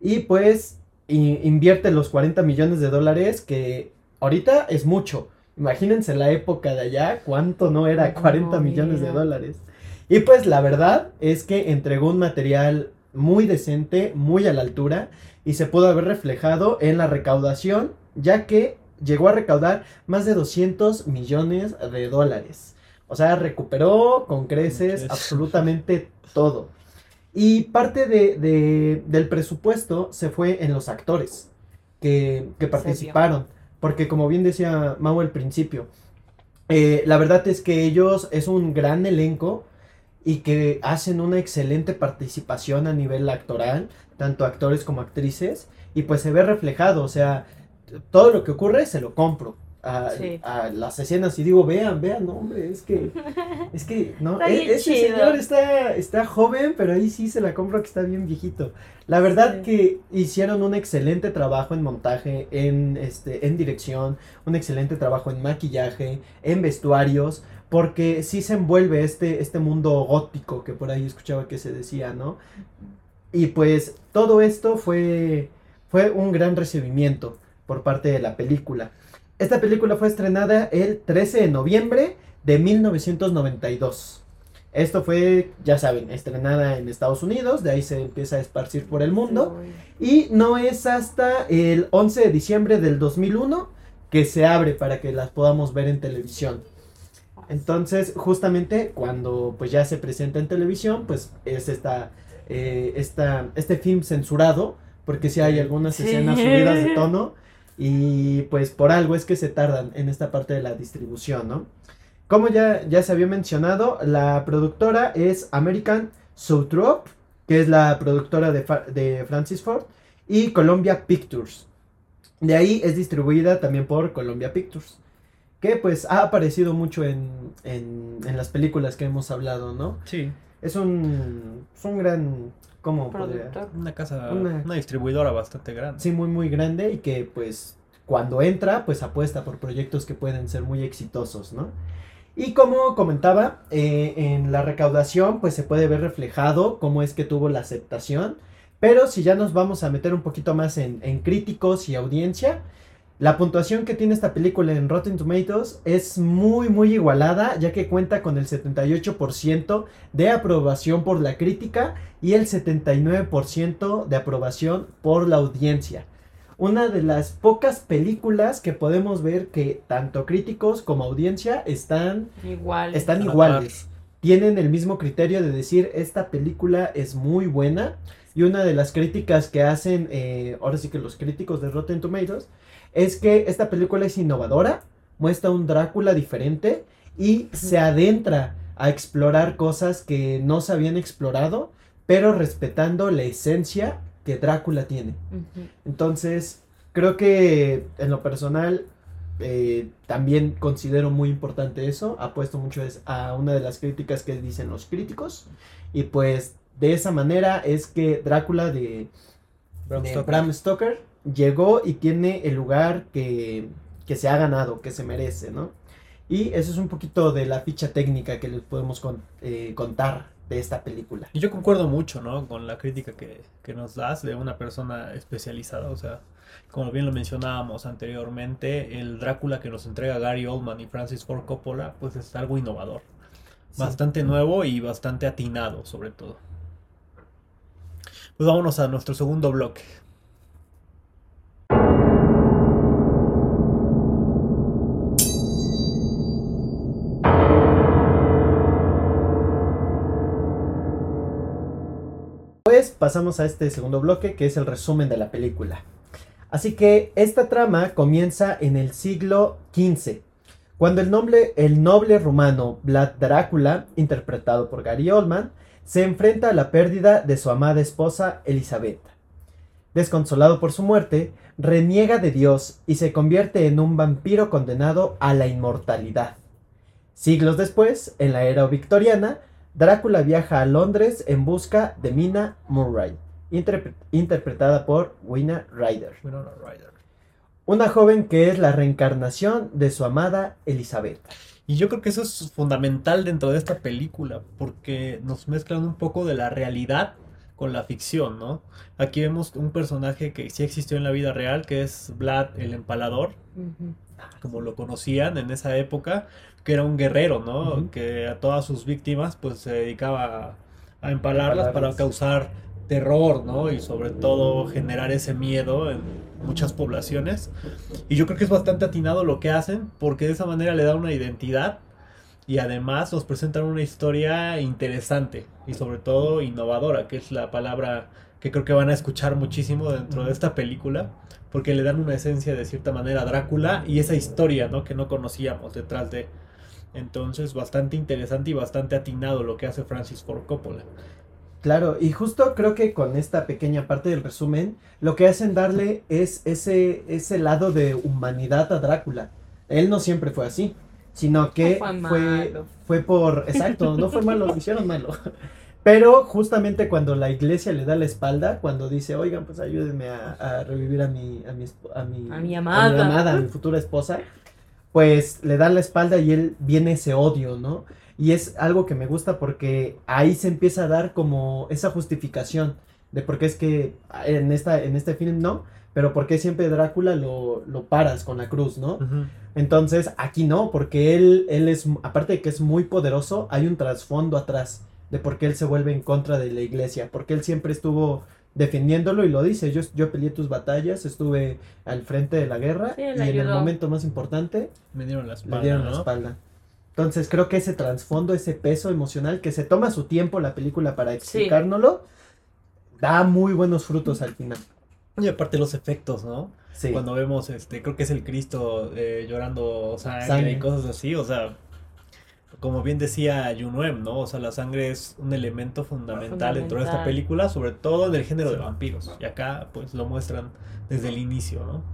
Y pues invierte los 40 millones de dólares, que ahorita es mucho. Imagínense la época de allá, cuánto no era 40 No, millones de dólares. Y pues la verdad es que entregó un material muy decente, muy a la altura, y se pudo haber reflejado en la recaudación, ya que llegó a recaudar más de 200 millones de dólares. O sea, recuperó con creces absolutamente todo. Y parte de, de- del presupuesto se fue en los actores que, que participaron. Porque como bien decía Mau al principio, eh, la verdad es que ellos es un gran elenco y que hacen una excelente participación a nivel actoral, tanto actores como actrices, y pues se ve reflejado, o sea, todo lo que ocurre se lo compro. A, Sí. a las escenas y digo, vean, vean, no, hombre, es que, es que, no, e- ese señor está, está joven, pero ahí sí se la compro que está bien viejito. La verdad Sí. que hicieron un excelente trabajo en montaje, en, este, en dirección, un excelente trabajo en maquillaje, en vestuarios, porque sí se envuelve este, este mundo gótico que por ahí escuchaba que se decía, ¿no? Y pues todo esto fue, fue un gran recibimiento por parte de la película. Esta película fue estrenada el 13 de noviembre de 1992. Esto fue, ya saben, estrenada en Estados Unidos, de ahí se empieza a esparcir por el mundo. Y no es hasta el 11 de diciembre del 2001 que se abre para que las podamos ver en televisión. Entonces, justamente cuando pues ya se presenta en televisión, pues es esta, eh, esta este film censurado, porque si hay algunas Sí. escenas subidas de tono y pues por algo es que se tardan en esta parte de la distribución, ¿no? Como ya, ya se había mencionado, la productora es American Zoetrope, que es la productora de, de Francis Ford, y Columbia Pictures. De ahí es distribuida también por Columbia Pictures, que pues ha aparecido mucho en, en, en las películas que hemos hablado, ¿no? Sí, Es un, es un gran, ¿cómo podría? Productor. una casa, Una- una, distribuidora bastante grande. Sí, muy, muy grande y que pues cuando entra, pues apuesta por proyectos que pueden ser muy exitosos, ¿no? Y como comentaba, eh, en la recaudación pues se puede ver reflejado cómo es que tuvo la aceptación, pero si ya nos vamos a meter un poquito más en, en críticos y audiencia, la puntuación que tiene esta película en Rotten Tomatoes es muy muy igualada, ya que cuenta con el 78% de aprobación por la crítica y el 79% de aprobación por la audiencia. Una de las pocas películas que podemos ver que tanto críticos como audiencia están, Igual. están iguales. Tienen el mismo criterio de decir esta película es muy buena Y una de las críticas que hacen, eh, ahora sí que los críticos de Rotten Tomatoes, es que esta película es innovadora, muestra un Drácula diferente y se adentra a explorar cosas que no se habían explorado, pero respetando la esencia que Drácula tiene. Entonces, creo que en lo personal eh, también considero muy importante eso. Apuesto mucho es a una de las críticas que dicen los críticos. Y pues de esa manera es que Drácula de, Bram de. Bram Stoker llegó y tiene el lugar que, que se ha ganado, que se merece, ¿no? Y eso es un poquito de la ficha técnica que les podemos con- eh, contar de esta película. Y yo concuerdo mucho, ¿no? Con la crítica que, que nos das de una persona especializada. O sea, como bien lo mencionábamos anteriormente, el Drácula que nos entrega Gary Oldman y Francis Ford Coppola, pues es algo innovador. Sí. Bastante nuevo y bastante atinado, sobre todo. Pues vámonos a nuestro segundo bloque. Pasamos a este segundo bloque que es el resumen de la película. Así que esta trama comienza en el siglo XV, cuando el noble, el noble rumano Vlad Drácula, interpretado por Gary Oldman, se enfrenta a la pérdida de su amada esposa Elizabeth. Desconsolado por su muerte, reniega de Dios y se convierte en un vampiro condenado a la inmortalidad. Siglos después, en la era victoriana, Drácula viaja a Londres en busca de Mina Murray, interpre- interpretada por Winona Ryder, Winona Ryder. una joven que es la reencarnación de su amada Elizabeth. Y yo creo que eso es fundamental dentro de esta película, porque nos mezclan un poco de la realidad con la ficción, ¿no? Aquí vemos un personaje que sí existió en la vida real, que es Vlad el Empalador, como lo conocían en esa época, que era un guerrero, ¿no? Que a todas sus víctimas pues se dedicaba a, a empalarlas para causar terror, ¿no? Y sobre todo generar ese miedo en muchas poblaciones. Y yo creo que es bastante atinado lo que hacen, porque de esa manera le da una identidad y además nos presentan una historia interesante y sobre todo innovadora, que es la palabra que creo que van a escuchar muchísimo dentro de esta película, porque le dan una esencia de cierta manera a Drácula y esa historia, ¿no? Que no conocíamos detrás de. Entonces, bastante interesante y bastante atinado lo que hace Francis Ford Coppola. Claro, y justo creo que con esta pequeña parte del resumen, lo que hacen darle es ese, ese lado de humanidad a Drácula. Él no siempre fue así, sino que No fue fue, malo. fue por... Exacto, no fue malo, lo hicieron malo. Pero justamente cuando la iglesia le da la espalda, cuando dice, oigan, pues ayúdenme a, a revivir a mi, a mi, esp- a mi, A mi amada. a mi amada, a mi futura esposa, pues le da la espalda y él viene ese odio, ¿no? Y es algo que me gusta porque ahí se empieza a dar como esa justificación de por qué es que en, esta, en este film no, pero por qué siempre Drácula lo, lo paras con la cruz, ¿no? Entonces aquí no, porque él, él es, aparte de que es muy poderoso, hay un trasfondo atrás de por qué él se vuelve en contra de la iglesia, porque él siempre estuvo defendiéndolo y lo dice, yo, yo peleé tus batallas, estuve al frente de la guerra Sí, y en el momento más importante Me dieron la espalda, dieron la espalda. Entonces creo que ese trasfondo, ese peso emocional que se toma su tiempo la película para explicárnoslo, da muy buenos frutos al final. Y aparte los efectos, ¿no? Sí. Cuando vemos, este, creo que es el Cristo eh, llorando sangre, Sangre. y cosas así, o sea, como bien decía Yunuem, ¿no? O sea, la sangre es un elemento fundamental, dentro de esta Fundamental. película, sobre todo en el género de vampiros. Y acá, pues, lo muestran desde el inicio, ¿no?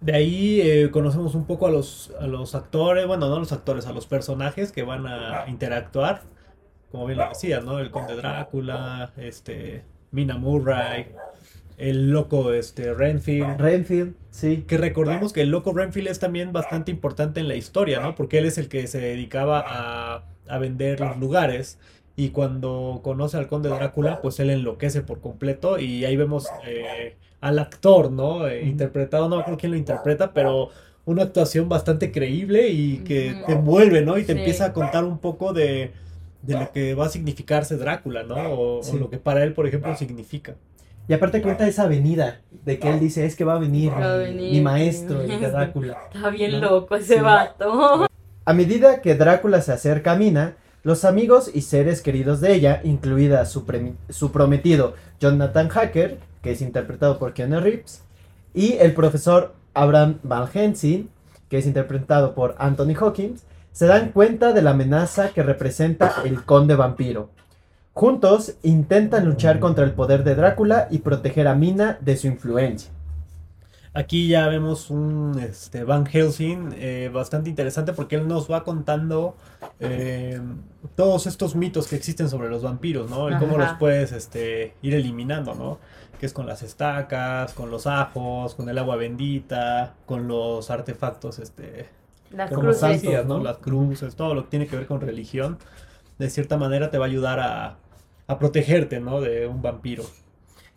De ahí eh, conocemos un poco a los, a los actores, bueno, no a los actores, a los personajes que van a interactuar. Como bien lo decía, ¿no? El Conde Drácula, este, Mina Murray, el loco este, Renfield. Renfield, sí. Que recordemos que el loco Renfield es también bastante importante en la historia, ¿no? Porque él es el que se dedicaba a, a vender los lugares. Y cuando conoce al conde Drácula, pues él enloquece por completo. Y ahí vemos eh, al actor, ¿no? Eh, interpretado, no me acuerdo quién lo interpreta, pero una actuación bastante creíble y que te envuelve, ¿no? Y te Sí. empieza a contar un poco de, de lo que va a significarse Drácula, ¿no? O, lo que para él, por ejemplo, significa. Y aparte cuenta esa venida de que él dice, es que va a venir, Va a mi, venir mi mi maestro, el de maestro". Drácula. Está bien ¿No? loco ese Sí. vato. A medida que Drácula se acerca a Mina, Los amigos y seres queridos de ella, incluida su, su prometido Jonathan Hacker, que es interpretado por Keanu Reeves, y el profesor Abraham Van Helsing, que es interpretado por Anthony Hawkins, se dan cuenta de la amenaza que representa el conde vampiro. Juntos intentan luchar contra el poder de Drácula y proteger a Mina de su influencia. Aquí ya vemos un este, Van Helsing eh, bastante interesante porque él nos va contando eh, todos estos mitos que existen sobre los vampiros, ¿no? Y cómo Ajá. los puedes este, ir eliminando, ¿no? Que es con las estacas, con los ajos, con el agua bendita, con los artefactos, este, Las como cruces. santos, santos, ¿no? ¿no? Las cruces, todo lo que tiene que ver con religión, de cierta manera te va a ayudar a, a protegerte, ¿no? De un vampiro.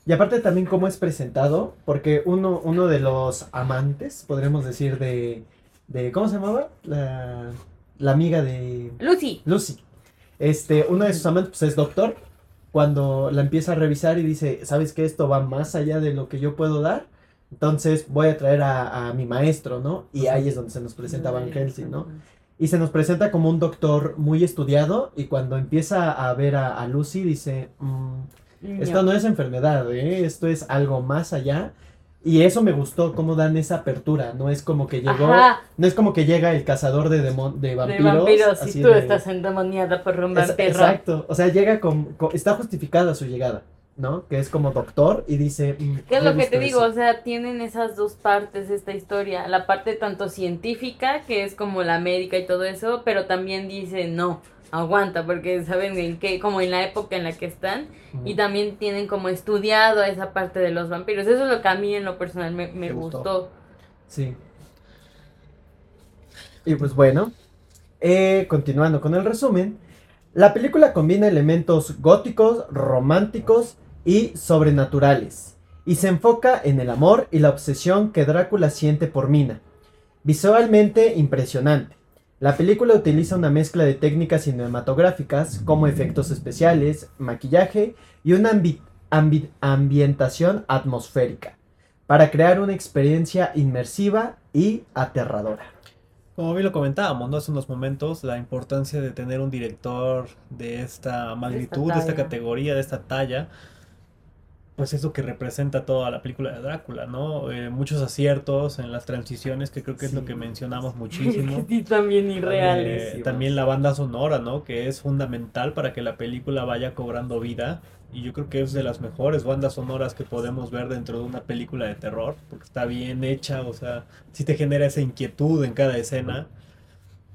Y aparte también cómo es presentado, porque uno, uno de los amantes, podríamos decir, de, de ¿cómo se llamaba? La, la amiga de Lucy. Lucy. Este, uno de sus amantes pues, es doctor. Cuando la empieza a revisar y dice, ¿sabes que esto va más allá de lo que yo puedo dar? Entonces voy a traer a, a mi maestro, ¿no? Y ahí es donde se nos presenta Van Helsing, ¿no? Y se nos presenta como un doctor muy estudiado y cuando empieza a ver a, a Lucy dice, "Mm, esto no es enfermedad, ¿eh? esto es algo más allá. Y eso me gustó, cómo dan esa apertura. No es como que llegó, Ajá. no es como que llega el cazador de, demo- de De vampiros. vampiros, así y tú de- estás endemoniada por un Es- vampiro. Exacto, o sea, llega con, con- está justificada su llegada, ¿no? Que es como doctor y dice... mm, ¿Qué es lo que te digo? eso. O sea, tienen esas dos partes esta historia. La parte tanto científica, que es como la médica y todo eso, pero también dice no, aguanta, porque saben en qué, como en la época en la que están, y también tienen como estudiado esa parte de los vampiros. Eso es lo que a mí en lo personal me, me gustó. Sí. Y pues bueno, eh, continuando con el resumen, la película combina elementos góticos, románticos y sobrenaturales, y se enfoca en el amor y la obsesión que Drácula siente por Mina. Visualmente impresionante. La película utiliza una mezcla de técnicas cinematográficas como efectos especiales, maquillaje y una ambi- ambi- ambientación atmosférica para crear una experiencia inmersiva y aterradora. Como bien lo comentábamos, ¿no? Hace unos momentos, la importancia de tener un director de esta magnitud, de esta categoría, de esta talla, pues es lo que representa toda la película de Drácula, ¿no? Eh, muchos aciertos en las transiciones, que creo que es lo que mencionamos muchísimo. Sí, también irreales. Eh, también la banda sonora, ¿no? Que es fundamental para que la película vaya cobrando vida. Y yo creo que es de las mejores bandas sonoras que podemos ver dentro de una película de terror. Porque está bien hecha, o sea, sí te genera esa inquietud en cada escena.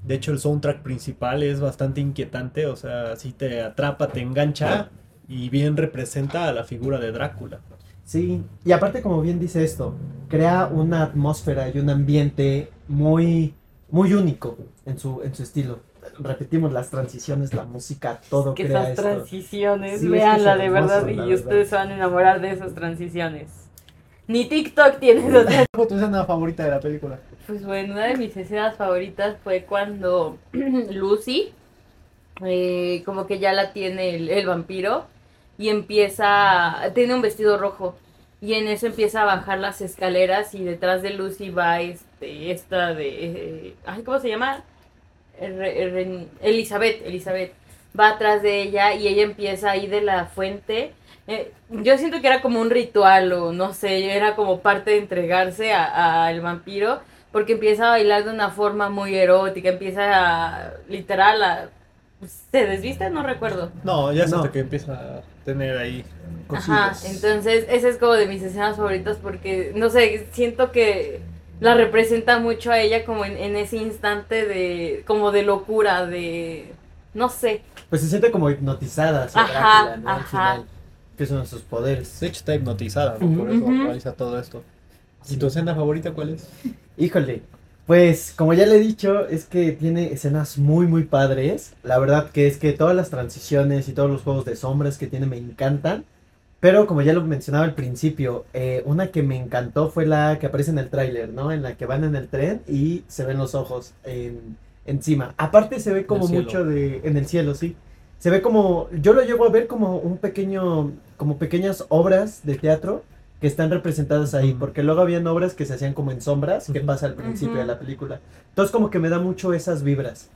De hecho, el soundtrack principal es bastante inquietante, o sea, sí te atrapa, te engancha y bien representa a la figura de Drácula. Sí, y aparte como bien dice esto, crea una atmósfera y un ambiente muy, muy único en su, en su estilo. Repetimos las transiciones, la música, todo que crea esas esto. transiciones, Sí, es que véanla es de hermoso, verdad y verdad. ustedes se van a enamorar de esas transiciones. Ni TikTok tiene esas ¿Cuál fue tu escena favorita de la película? Pues bueno, una de mis escenas favoritas fue cuando Lucy, eh, como que ya la tiene el, el vampiro, y empieza, tiene un vestido rojo, y en eso empieza a bajar las escaleras y detrás de Lucy va este, esta de, eh, ay, ¿cómo se llama? Re- Re- Elizabeth, Elizabeth, va atrás de ella y ella empieza ahí de la fuente. Eh, yo siento que era como un ritual o no sé, era como parte de entregarse a- al vampiro porque empieza a bailar de una forma muy erótica, empieza a, literal a... ¿Se desviste? No recuerdo. No, ya es No. hasta que empieza a tener ahí Ajá, Cosillas. entonces esa es como de mis escenas favoritas porque, no sé, siento que la representa mucho a ella como en, en ese instante de, como de locura, de, no sé. Pues se siente como hipnotizada hacia Ajá, Drácula, ¿no? Al ajá. final, que de sus poderes. De hecho, está hipnotizada, ¿no? Por eso realiza todo esto. ¿Y Sí. tu escena favorita cuál es? Híjole, pues como ya le he dicho, es que tiene escenas muy muy padres. La verdad que es que todas las transiciones y todos los juegos de sombras que tiene me encantan. Pero como ya lo mencionaba al principio, eh, una que me encantó fue la que aparece en el tráiler, ¿no? En la que van en el tren y se ven los ojos en, encima. Aparte se ve como mucho de... En el cielo, sí. Se ve como... Yo lo llego a ver como un pequeño... Como pequeñas obras de teatro que están representadas ahí, porque luego habían obras que se hacían como en sombras, que pasa al principio de la película. Entonces como que me da mucho esas vibras.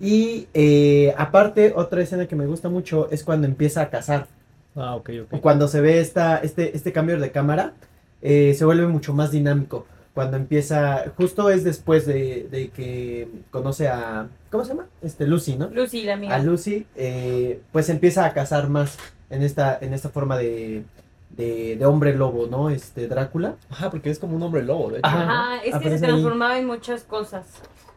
Y eh, aparte, otra escena que me gusta mucho es cuando empieza a cazar. Ah, ok, ok. Cuando se ve esta, este, este cambio de cámara, eh, se vuelve mucho más dinámico. Cuando empieza, justo es después de, de que conoce a, ¿cómo se llama? Este, Lucy, ¿no? Lucy, la amiga. A Lucy, eh, pues empieza a cazar más en esta, en esta forma de, de, de hombre lobo, ¿no? Este, Drácula. Ajá, porque es como un hombre lobo, de hecho. Ajá. Ajá, es que se ahí. transformaba en muchas cosas.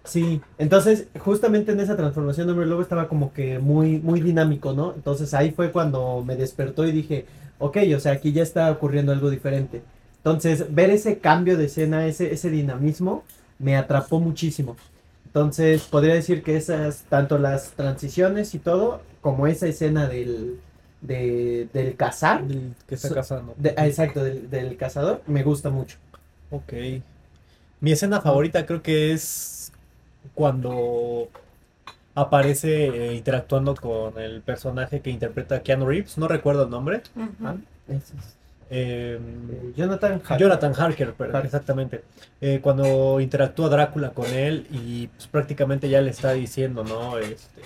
Sí, entonces justamente en esa transformación de hombre lobo estaba como que muy, muy dinámico, ¿no? Entonces ahí fue cuando me despertó y dije, ok, o sea, aquí ya está ocurriendo algo diferente. Entonces, ver ese cambio de escena, ese, ese dinamismo, me atrapó muchísimo. Entonces, podría decir que esas, tanto las transiciones y todo, como esa escena del, de- del cazar, que está cazando. de- ah, exacto, del, del cazador, me gusta mucho. Ok. Mi escena favorita creo que es cuando aparece eh, interactuando con el personaje que interpreta Keanu Reeves, no recuerdo el nombre. Ah, es, Eh, eh, Jonathan Harker. Jonathan Harker, pero- Harker. exactamente. Eh, cuando interactúa Drácula con él y pues, prácticamente ya le está diciendo, ¿no? Este,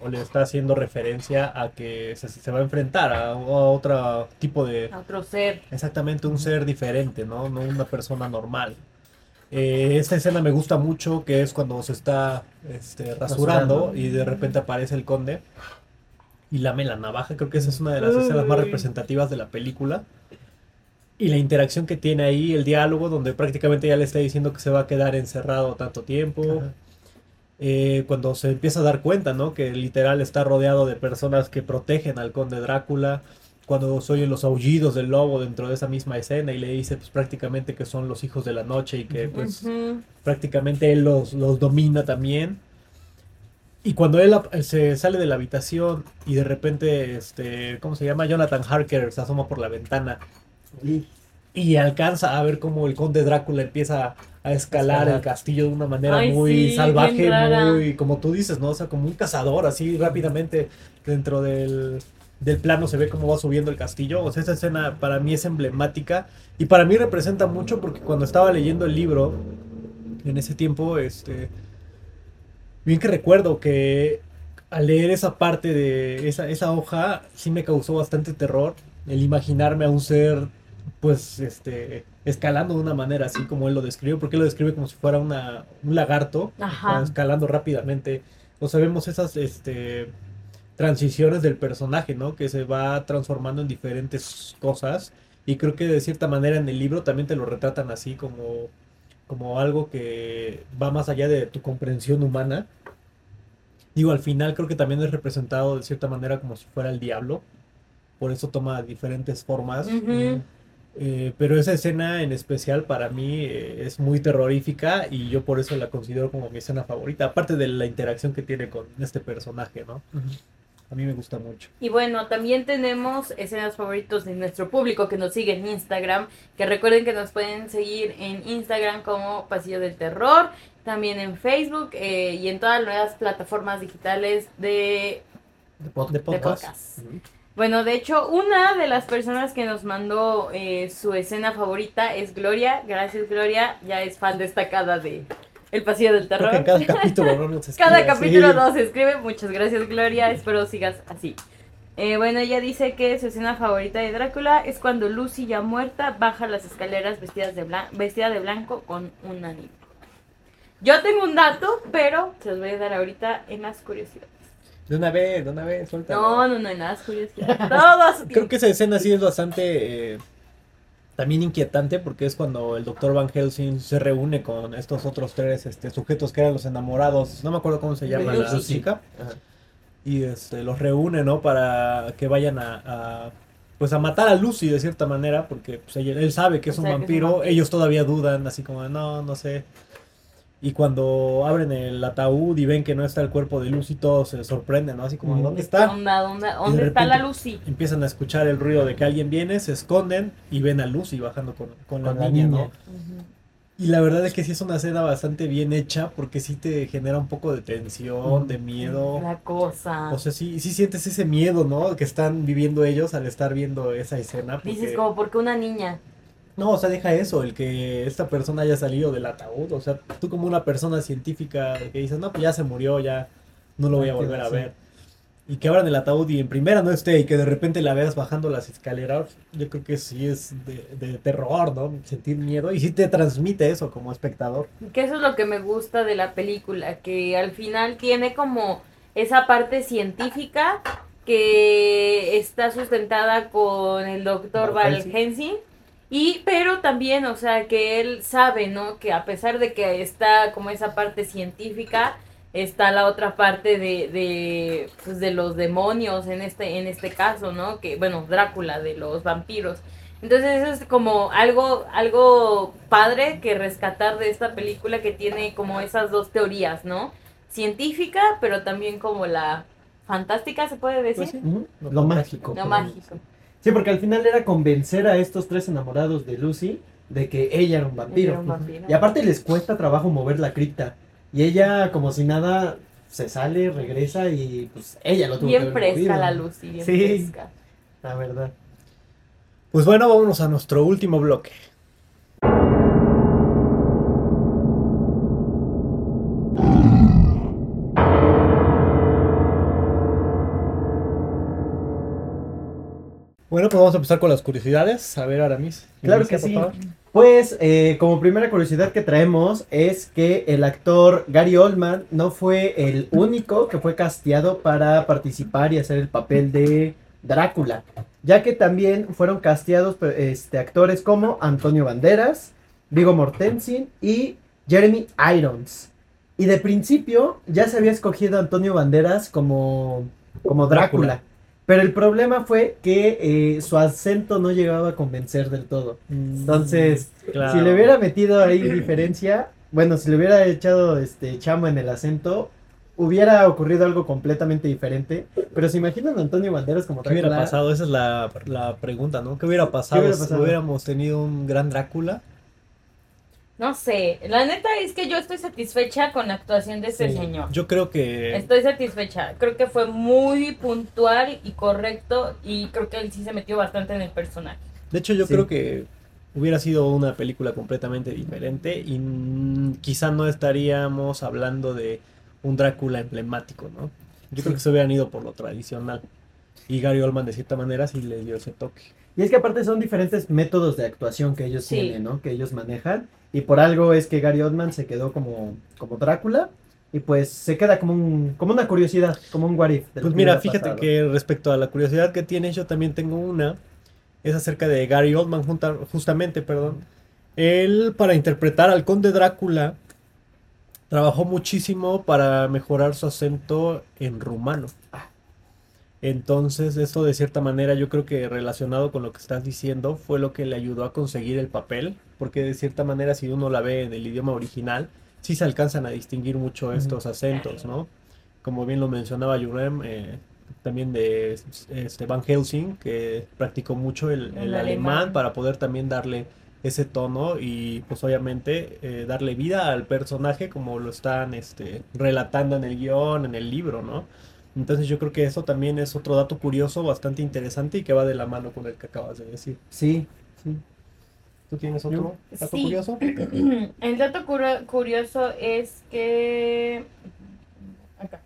o le está haciendo referencia a que se, se va a enfrentar a, a otro tipo de, A Otro ser. Exactamente, un ser diferente, ¿no? No una persona normal. Eh, esta escena me gusta mucho, que es cuando se está este, rasurando Rasurando. y de repente aparece el conde y lame la navaja. Creo que esa es una de las escenas más representativas de la película. Y la interacción que tiene ahí, el diálogo, donde prácticamente ya le está diciendo que se va a quedar encerrado tanto tiempo. Ajá. Eh, cuando se empieza a dar cuenta, ¿no? Que literal está rodeado de personas que protegen al conde Drácula. Cuando se oyen los aullidos del lobo dentro de esa misma escena y le dice pues prácticamente que son los hijos de la noche y que pues prácticamente él los, los domina también. Y cuando él ap- se sale de la habitación y de repente, este, ¿cómo se llama? Jonathan Harker se asoma por la ventana Y- y alcanza a ver cómo el conde Drácula empieza a escalar el castillo de una manera Ay, muy sí, salvaje, muy, como tú dices, ¿no? O sea, como un cazador, así rápidamente dentro del, del plano se ve cómo va subiendo el castillo. O sea, esa escena para mí es emblemática y para mí representa mucho porque cuando estaba leyendo el libro, en ese tiempo, este, bien que recuerdo que al leer esa parte de esa, esa hoja, sí me causó bastante terror el imaginarme a un ser pues este escalando de una manera así como él lo describe, porque él lo describe como si fuera una, un lagarto Ajá. escalando rápidamente. O sea, vemos esas este transiciones del personaje, ¿no? Que se va transformando en diferentes cosas y creo que de cierta manera en el libro también te lo retratan así como como algo que va más allá de tu comprensión humana. Digo, al final creo que también es representado de cierta manera como si fuera el diablo. Por eso toma diferentes formas. Eh, pero esa escena en especial para mí eh, es muy terrorífica y yo por eso la considero como mi escena favorita, aparte de la interacción que tiene con este personaje, ¿no? A mí me gusta mucho. Y bueno, también tenemos escenas favoritos de nuestro público que nos sigue en Instagram. Que recuerden que nos pueden seguir en Instagram como Pasillo del Terror, también en Facebook eh, y en todas las plataformas digitales de, de pod- De de podcast. podcast. Bueno, de hecho, una de las personas que nos mandó eh, su escena favorita es Gloria. Gracias, Gloria. Ya es fan destacada de El Pasillo del Terror. en cada capítulo ¿no? nos escribe Cada capítulo nos escribe. Muchas gracias, Gloria. Espero sigas así. Eh, bueno, ella dice que su escena favorita de Drácula es cuando Lucy, ya muerta, baja las escaleras vestidas de blan- vestida de blanco con un anillo. Yo tengo un dato, pero se los voy a dar ahorita en las curiosidades. De una vez, de una vez, suéltalo. No, no, no, en las curiosidades. Todo a su Creo que esa escena sí es bastante eh, también inquietante porque es cuando el doctor Van Helsing se reúne con estos otros tres este, sujetos que eran los enamorados, no me acuerdo cómo se llama la chica, Ajá. y este, los reúne, ¿no? Para que vayan a, a, pues a matar a Lucy de cierta manera porque pues, ella- él sabe que es un que es un vampiro, ellos todavía dudan, así como, no, no sé. Y cuando abren el ataúd y ven que no está el cuerpo de Lucy, todos se sorprenden, ¿no? Así como, Mm. ¿dónde está? ¿Dónde, dónde, dónde está la Lucy? empiezan a escuchar el ruido de que alguien viene, se esconden y ven a Lucy bajando con, con la, Con la niña, niña. ¿no? Ujú. Y la verdad es que sí es una escena bastante bien hecha porque sí te genera un poco de tensión, Mm. de miedo. La cosa. O sea, sí, sí sientes ese miedo, ¿no? Que están viviendo ellos al estar viendo esa escena. porque- Dices como, ¿por qué una niña? No, o sea, deja eso, el que esta persona haya salido del ataúd. O sea, tú como una persona científica que dices, no, pues ya se murió, ya no lo voy a volver a ver. Y que abran el ataúd y en primera no esté y que de repente la veas bajando las escaleras, yo creo que sí es de, de terror, ¿no? Sentir miedo y sí te transmite eso como espectador. Que eso es lo que me gusta de la película, que al final tiene como esa parte científica que está sustentada con el doctor Val Helsing. Y, pero también, o sea, que él sabe, ¿no? Que a pesar de que está como esa parte científica, está la otra parte de, de, pues, de los demonios en este, en este caso, ¿no? Que, bueno, Drácula, de los vampiros. Entonces eso es como algo, algo padre que rescatar de esta película que tiene como esas dos teorías, ¿no? Científica, pero también como la fantástica, se puede decir. Pues sí. Lo mágico. Lo mágico. decir. Sí, porque al final era convencer a estos tres enamorados de Lucy de que ella era un vampiro. Era un vampiro. Y aparte les cuesta trabajo mover la cripta. Y ella, como si nada, se sale, regresa y pues ella lo tuvo Bien que haber fresca movido. la Lucy, bien Sí. fresca. La verdad. Pues bueno, vámonos a nuestro último bloque. Bueno, pues vamos a empezar con las curiosidades. A ver, Aramis. Claro que sí. Pues, eh, como primera curiosidad que traemos es que el actor Gary Oldman no fue el único que fue casteado para participar y hacer el papel de Drácula, ya que también fueron casteados este, actores como Antonio Banderas, Vigo Mortensen y Jeremy Irons. Y de principio ya se había escogido a Antonio Banderas como, como Drácula. Drácula. Pero el problema fue que eh, su acento no llegaba a convencer del todo. Entonces, Claro. si le hubiera metido ahí diferencia, bueno, si le hubiera echado este chamo en el acento, hubiera ocurrido algo completamente diferente. Pero se imaginan a Antonio Banderas como ¿Qué hubiera Drácula? pasado? Esa es la, la pregunta, ¿no? ¿Qué hubiera pasado, hubiera si pasado? hubiéramos tenido un gran Drácula? No sé, la neta es que yo estoy satisfecha con la actuación de este Sí. señor. Yo creo que... Estoy satisfecha. Creo que fue muy puntual y correcto y creo que él sí se metió bastante en el personaje. De hecho, yo Sí. creo que hubiera sido una película completamente diferente y quizá no estaríamos hablando de un Drácula emblemático, ¿no? Yo Sí. creo que se hubieran ido por lo tradicional. Y Gary Oldman, de cierta manera, sí le dio ese toque. Y es que aparte son diferentes métodos de actuación que ellos Sí. tienen, ¿no? Que ellos manejan. Y por algo es que Gary Oldman se quedó como, como Drácula. Y pues se queda como, un, como una curiosidad, como un what if Pues mira, fíjate pasado. que respecto a la curiosidad que tienes, yo también tengo una. Es acerca de Gary Oldman, junta- justamente, perdón. Él, para interpretar al conde Drácula, trabajó muchísimo para mejorar su acento en rumano. Entonces, esto de cierta manera yo creo que relacionado con lo que estás diciendo fue lo que le ayudó a conseguir el papel, porque de cierta manera si uno la ve en el idioma original, sí se alcanzan a distinguir mucho estos acentos, ¿no? Como bien lo mencionaba Jurem, eh, también de este Van Helsing, que practicó mucho el, El el alemán. alemán para poder también darle ese tono y pues obviamente eh, darle vida al personaje como lo están este, relatando en el guion, en el libro, ¿no? Entonces yo creo que eso también es otro dato curioso, bastante interesante y que va de la mano con el que acabas de decir. Sí, sí. ¿Tú tienes otro dato Sí. curioso? El dato curioso es que. Acá.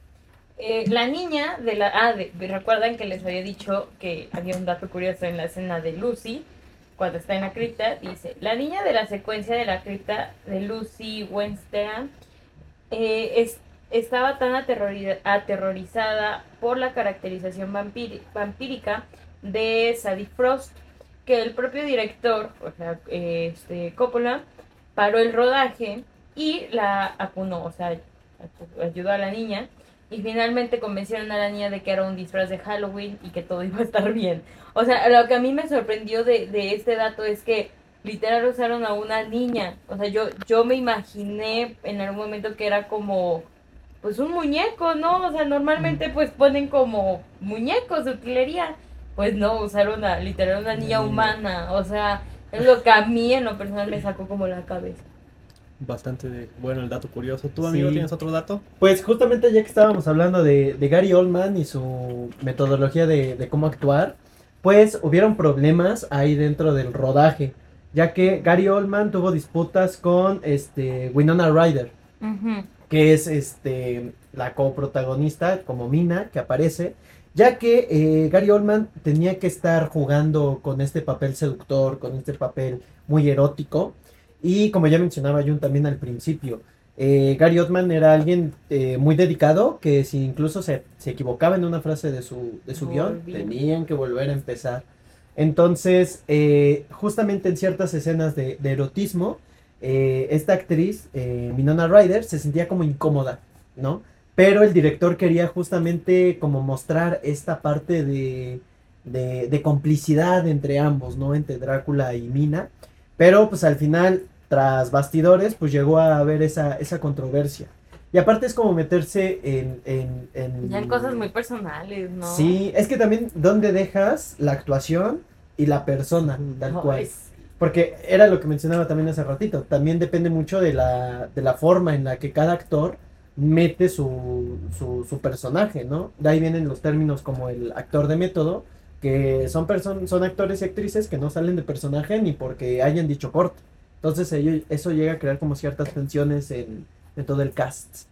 Eh, la niña de la. Ah, de- recuerdan que les había dicho que había un dato curioso en la escena de Lucy, cuando está en la cripta. Dice: La niña de la secuencia de la cripta de Lucy Wenstein eh, es- estaba tan aterrori- aterrorizada por la caracterización vampírica de Sadie Frost que el propio director, o sea, este, Coppola, paró el rodaje y la acunó, o sea, ayudó a la niña y finalmente convencieron a la niña de que era un disfraz de Halloween y que todo iba a estar bien. O sea, lo que a mí me sorprendió de, de este dato es que literal usaron a una niña. O sea, yo, yo me imaginé en algún momento que era como, pues un muñeco, ¿no? O sea, normalmente pues ponen como muñecos de utilería. Pues no, usaron a literal una niña humana. O sea, es lo que a mí en lo personal me sacó como la cabeza. Bastante de- bueno el dato curioso. ¿Tú, amigo, Sí. tienes otro dato? Pues justamente ya que estábamos hablando de, de Gary Oldman y su metodología de, de cómo actuar, pues hubieron problemas ahí dentro del rodaje, ya que Gary Oldman tuvo disputas con este Winona Ryder, que es este la coprotagonista como Mina que aparece, ya que eh, Gary Oldman tenía que estar jugando con este papel seductor, con este papel muy erótico y como ya mencionaba Jun también al principio, eh, Gary Oldman era alguien eh, muy dedicado que si incluso se, se equivocaba en una frase de su, de su guion, tenían que volver a empezar. Entonces, justamente en ciertas escenas de, de erotismo, eh, esta actriz, eh, Winona Ryder, se sentía como incómoda, ¿no? Pero el director quería justamente como mostrar esta parte de, de, de complicidad entre ambos, ¿no? Entre Drácula y Mina. Pero pues al final, tras bastidores, pues llegó a haber esa, esa controversia. Y aparte es como meterse en... en, en- Ya en cosas muy personales, ¿no? Sí, es que también dónde dejas la actuación y la persona, tal cual. Porque era lo que mencionaba también hace ratito. También depende mucho de la, de la forma en la que cada actor mete su, su, su personaje, ¿no? De ahí vienen los términos como el actor de método, que son, person son actores y actrices que no salen de personaje ni porque hayan dicho corto. Entonces ello- eso llega a crear como ciertas tensiones en, en todo el cast,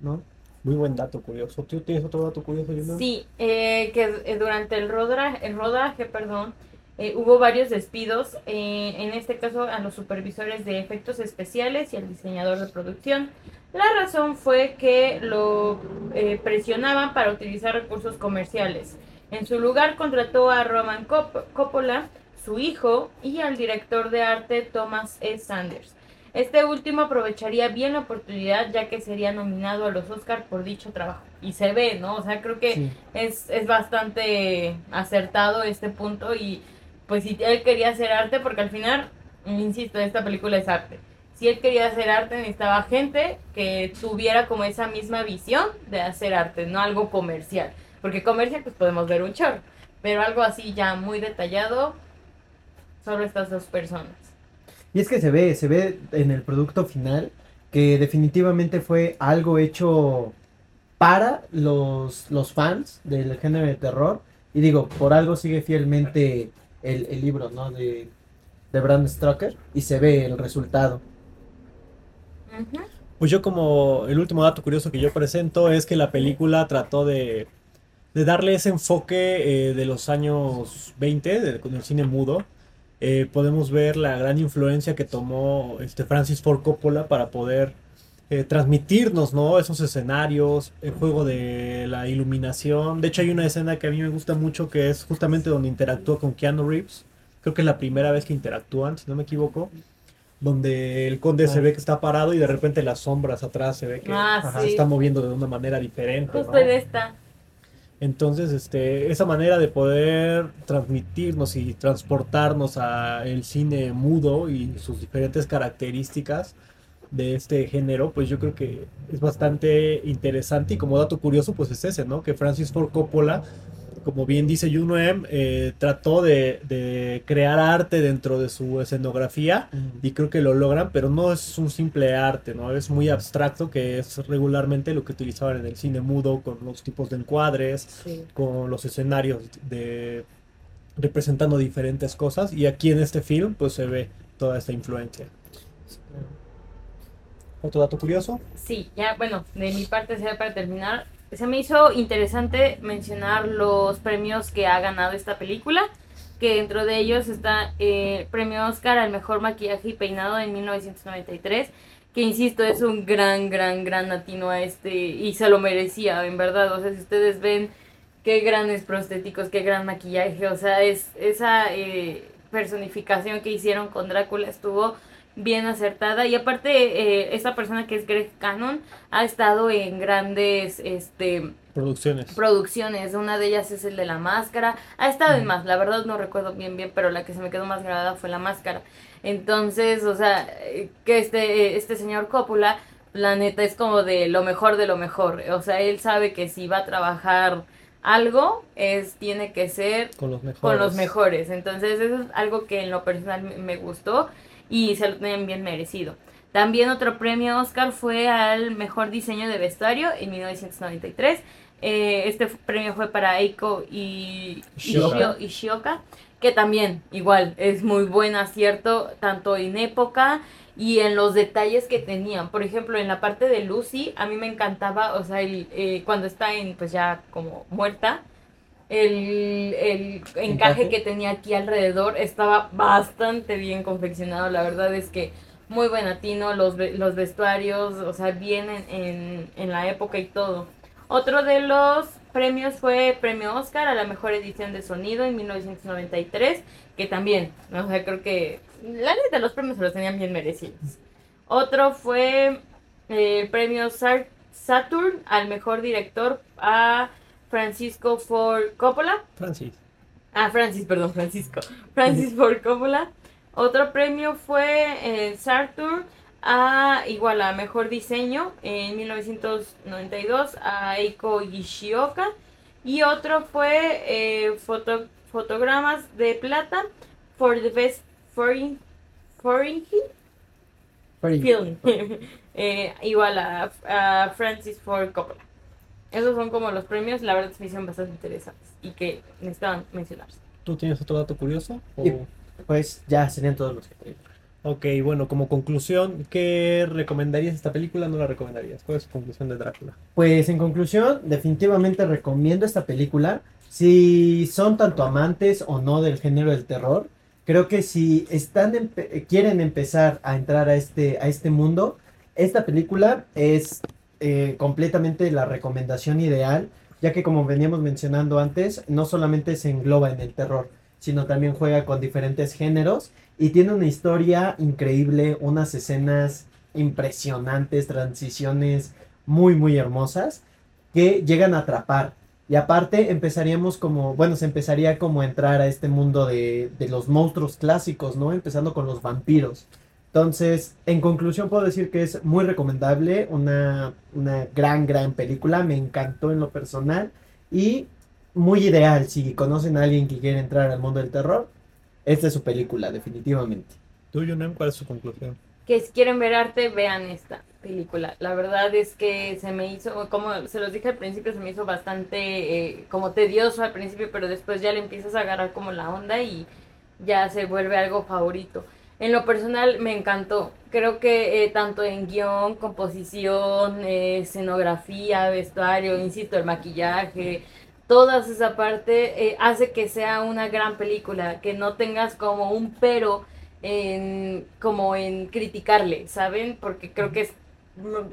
¿no? Muy buen dato curioso. ¿Tú tienes otro dato curioso, Yuna? Sí, eh, que eh, durante el rodaje, el rodaje perdón, eh, hubo varios despidos, eh, en este caso a los supervisores de efectos especiales y al diseñador de producción. La razón fue que lo eh, presionaban para utilizar recursos comerciales. En su lugar contrató a Roman Cop- Coppola, su hijo, y al director de arte Thomas E. Sanders. Este último aprovecharía bien la oportunidad ya que sería nominado a los Oscar por dicho trabajo. Y se ve, ¿no? O sea, creo que Sí. es, es bastante acertado este punto y pues si él quería hacer arte, porque al final, insisto, esta película es arte. Si él quería hacer arte, necesitaba gente que tuviera como esa misma visión de hacer arte, no algo comercial. Porque comercial pues podemos ver un chorro, pero algo así ya muy detallado, solo estas dos personas. Y es que se ve, se ve en el producto final que definitivamente fue algo hecho para los, los fans del género de terror. Y digo, por algo sigue fielmente el, el libro, ¿no? De, de Bram Stoker y se ve el resultado. Pues yo como el último dato curioso que yo presento es que la película trató de, de darle ese enfoque eh, de los años 20 de- con el cine mudo. Eh, podemos ver la gran influencia que tomó este Francis Ford Coppola para poder eh, transmitirnos, ¿no? Esos escenarios, el juego de la iluminación. De hecho hay una escena que a mí me gusta mucho que es justamente donde interactúa con Keanu Reeves. Creo que es la primera vez que interactúan, si no me equivoco. Donde el conde se Ah. ve que está parado y de repente las sombras atrás se ve que Ah, ajá, sí. se está moviendo de una manera diferente. Justo ¿no? esta. Entonces, este, esa manera de poder transmitirnos y transportarnos a el cine mudo y sus diferentes características de este género, pues yo creo que es bastante interesante y como dato curioso, pues es ese, ¿no? Que Francis Ford Coppola, como bien dice Juno M, eh, trató de, de crear arte dentro de su escenografía y creo que lo logran, pero no es un simple arte, ¿no? Es muy abstracto, que es regularmente lo que utilizaban en el cine mudo con los tipos de encuadres, con los escenarios de representando diferentes cosas y aquí en este film pues se ve toda esta influencia. Otro dato curioso, Sí, ya, bueno, de mi parte será para terminar. Se me hizo interesante mencionar los premios que ha ganado esta película, que dentro de ellos está eh, el premio Oscar al mejor maquillaje y peinado en 1993, que insisto, es un gran, gran, gran atino a este, y se lo merecía, en verdad. O sea, si ustedes ven qué grandes prostéticos, qué gran maquillaje, o sea, es esa eh, personificación que hicieron con Drácula estuvo bien acertada. Y aparte eh, esta persona que es Greg Cannon ha estado en grandes este producciones. producciones. Una de ellas es el de la máscara. Ha estado en más la verdad no recuerdo bien bien pero la que se me quedó más grabada fue la máscara. Entonces o sea eh, que este eh, este señor Coppola la neta es como de lo mejor de lo mejor. O sea él sabe que si va a trabajar algo es tiene que ser con los mejores. con los mejores. Entonces, eso es algo que en lo personal me- me gustó y se lo tenían bien merecido. También otro premio Oscar fue al mejor diseño de vestuario en 1993. Eh, este premio fue para Eiko y Ishioka. Ishio- Ishioka, que también igual es muy buen acierto tanto en época y en los detalles que tenían. Por ejemplo, en la parte de Lucy, a mí me encantaba, o sea, el, eh, cuando está en, pues ya como muerta, el, el encaje, Encaje. que tenía aquí alrededor estaba bastante bien confeccionado. La verdad es que muy buen atino, los, los vestuarios, o sea, bien en, en, en la época y todo. Otro de los premios fue premio Oscar a la mejor edición de sonido en 1993, que también, o sea, creo que la neta los premios se los tenían bien merecidos. Otro fue eh, el premio Sar- Saturn al mejor director a Francisco Ford Coppola. Francis. Ah, Francis, perdón, Francisco. Francis Ford Coppola. Otro premio fue el Saturn a igual a mejor diseño en 1992 a Eiko Ishioka. Y otro fue eh, foto- fotogramas de plata for the best foreign, foreign film. Eh, igual a, a Francis Ford Coppola. Esos son como los premios, la verdad me hicieron bastante interesantes y que necesitaban mencionarse. ¿Tú tienes otro dato curioso? O- Pues ya serían todos los que tengo. Ok, bueno, como conclusión, ¿qué recomendarías esta película? ¿No la recomendarías? ¿Cuál es tu conclusión de Drácula? Pues en conclusión, definitivamente recomiendo esta película. Si son tanto amantes o no del género del terror, creo que si están empe- quieren empezar a entrar a este, a este mundo, esta película es eh, completamente la recomendación ideal, ya que como veníamos mencionando antes, no solamente se engloba en el terror, sino también juega con diferentes géneros y tiene una historia increíble, unas escenas impresionantes, transiciones muy, muy hermosas que llegan a atrapar. Y aparte empezaríamos como, bueno, se empezaría como a entrar a este mundo de, de los monstruos clásicos, ¿no? Empezando con los vampiros. Entonces, en conclusión puedo decir que es muy recomendable, una, una gran, gran película, me encantó en lo personal y muy ideal si conocen a alguien que quiere entrar al mundo del terror, esta es su película, definitivamente. ¿Tú, Yunem, cuál es tu conclusión? Que si quieren ver arte, vean esta película. La verdad es que se me hizo, como se los dije al principio, se me hizo bastante eh, como tedioso al principio, pero después ya le empiezas a agarrar como la onda y ya se vuelve algo favorito. En lo personal me encantó. Creo que eh, tanto en guion, composición, eh, escenografía, vestuario, insisto, el maquillaje, toda esa parte eh, hace que sea una gran película, que no tengas como un pero en como en criticarle, ¿saben? Porque creo que es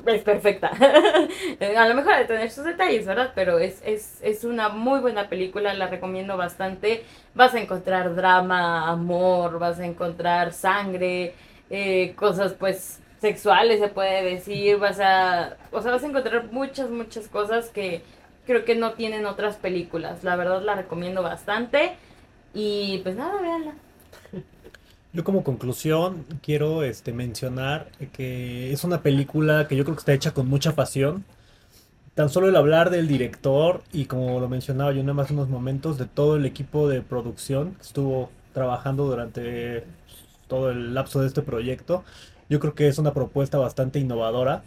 es perfecta. a lo mejor de tener sus detalles, ¿verdad? Pero es, es, es una muy buena película, la recomiendo bastante. Vas a encontrar drama, amor, vas a encontrar sangre, eh, cosas pues sexuales se puede decir, vas a, o sea, vas a encontrar muchas, muchas cosas que creo que no tienen otras películas. La verdad la recomiendo bastante. Y pues nada, véanla. Yo como conclusión quiero este, mencionar que es una película que yo creo que está hecha con mucha pasión. Tan solo el hablar del director y como lo mencionaba yo nada más unos momentos de todo el equipo de producción que estuvo trabajando durante todo el lapso de este proyecto, yo creo que es una propuesta bastante innovadora.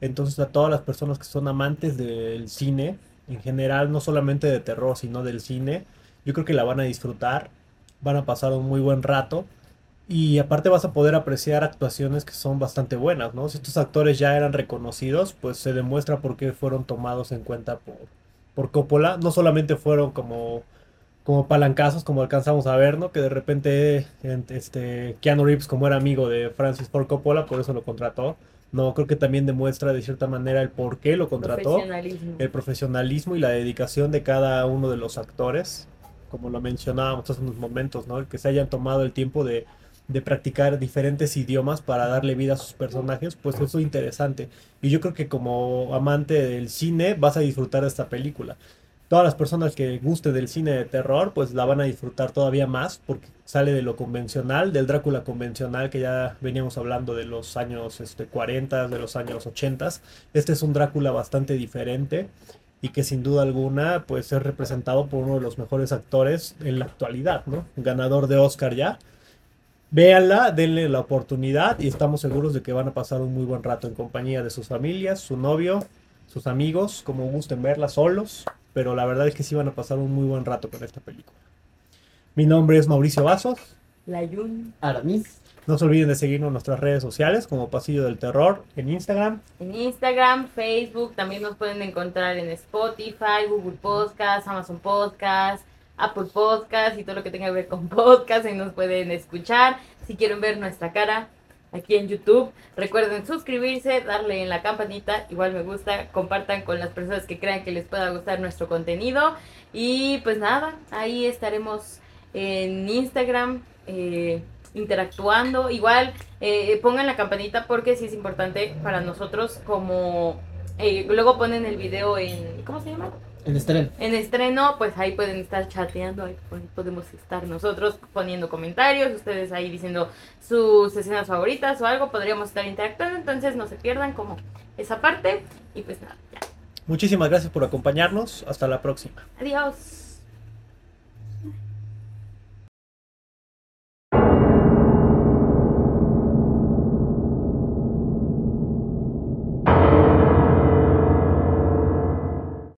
Entonces a todas las personas que son amantes del cine, en general, no solamente de terror, sino del cine, yo creo que la van a disfrutar, van a pasar un muy buen rato. Y aparte vas a poder apreciar actuaciones que son bastante buenas, ¿no? Si estos actores ya eran reconocidos, pues se demuestra por qué fueron tomados en cuenta por, por Coppola. No solamente fueron como, como palancazos, como alcanzamos a ver, ¿no? Que de repente en- este, Keanu Reeves, como era amigo de Francis Ford Coppola, por eso lo contrató. No, creo que también demuestra de cierta manera el por qué lo contrató Profesionalismo. el profesionalismo y la dedicación de cada uno de los actores, como lo mencionábamos hace unos momentos, ¿no? El que se hayan tomado el tiempo de, de practicar diferentes idiomas para darle vida a sus personajes, pues eso es interesante. Y yo creo que como amante del cine vas a disfrutar de esta película. Todas las personas que gusten del cine de terror, pues la van a disfrutar todavía más porque sale de lo convencional, del Drácula convencional que ya veníamos hablando de los años este, 40, de los años 80. Este es un Drácula bastante diferente y que sin duda alguna pues es representado por uno de los mejores actores en la actualidad, ¿no? Ganador de Oscar ya. Véanla, denle la oportunidad y estamos seguros de que van a pasar un muy buen rato en compañía de sus familias, su novio, sus amigos, como gusten verla solos, pero la verdad es que sí van a pasar un muy buen rato con esta película. Mi nombre es Mauricio Vasos La Yun. Aramis. No se olviden de seguirnos en nuestras redes sociales como Pasillo del Terror en Instagram. En Instagram, Facebook, también nos pueden encontrar en Spotify, Google Podcast, Amazon Podcast, Apple Podcast y todo lo que tenga que ver con podcast. Ahí nos pueden escuchar. Si quieren ver nuestra cara aquí en YouTube, recuerden suscribirse, darle en la campanita, igual me gusta, compartan con las personas que crean que les pueda gustar nuestro contenido. Y pues nada, ahí estaremos en Instagram. eh, interactuando. Igual eh, pongan la campanita porque sí es importante para nosotros como eh, luego ponen el video en ¿cómo se llama? En estreno. En estreno, pues ahí pueden estar chateando, ahí po- podemos estar nosotros poniendo comentarios, ustedes ahí diciendo sus escenas favoritas o algo, podríamos estar interactuando, entonces no se pierdan como esa parte y pues nada, ya. Muchísimas gracias por acompañarnos. Hasta la próxima. Adiós.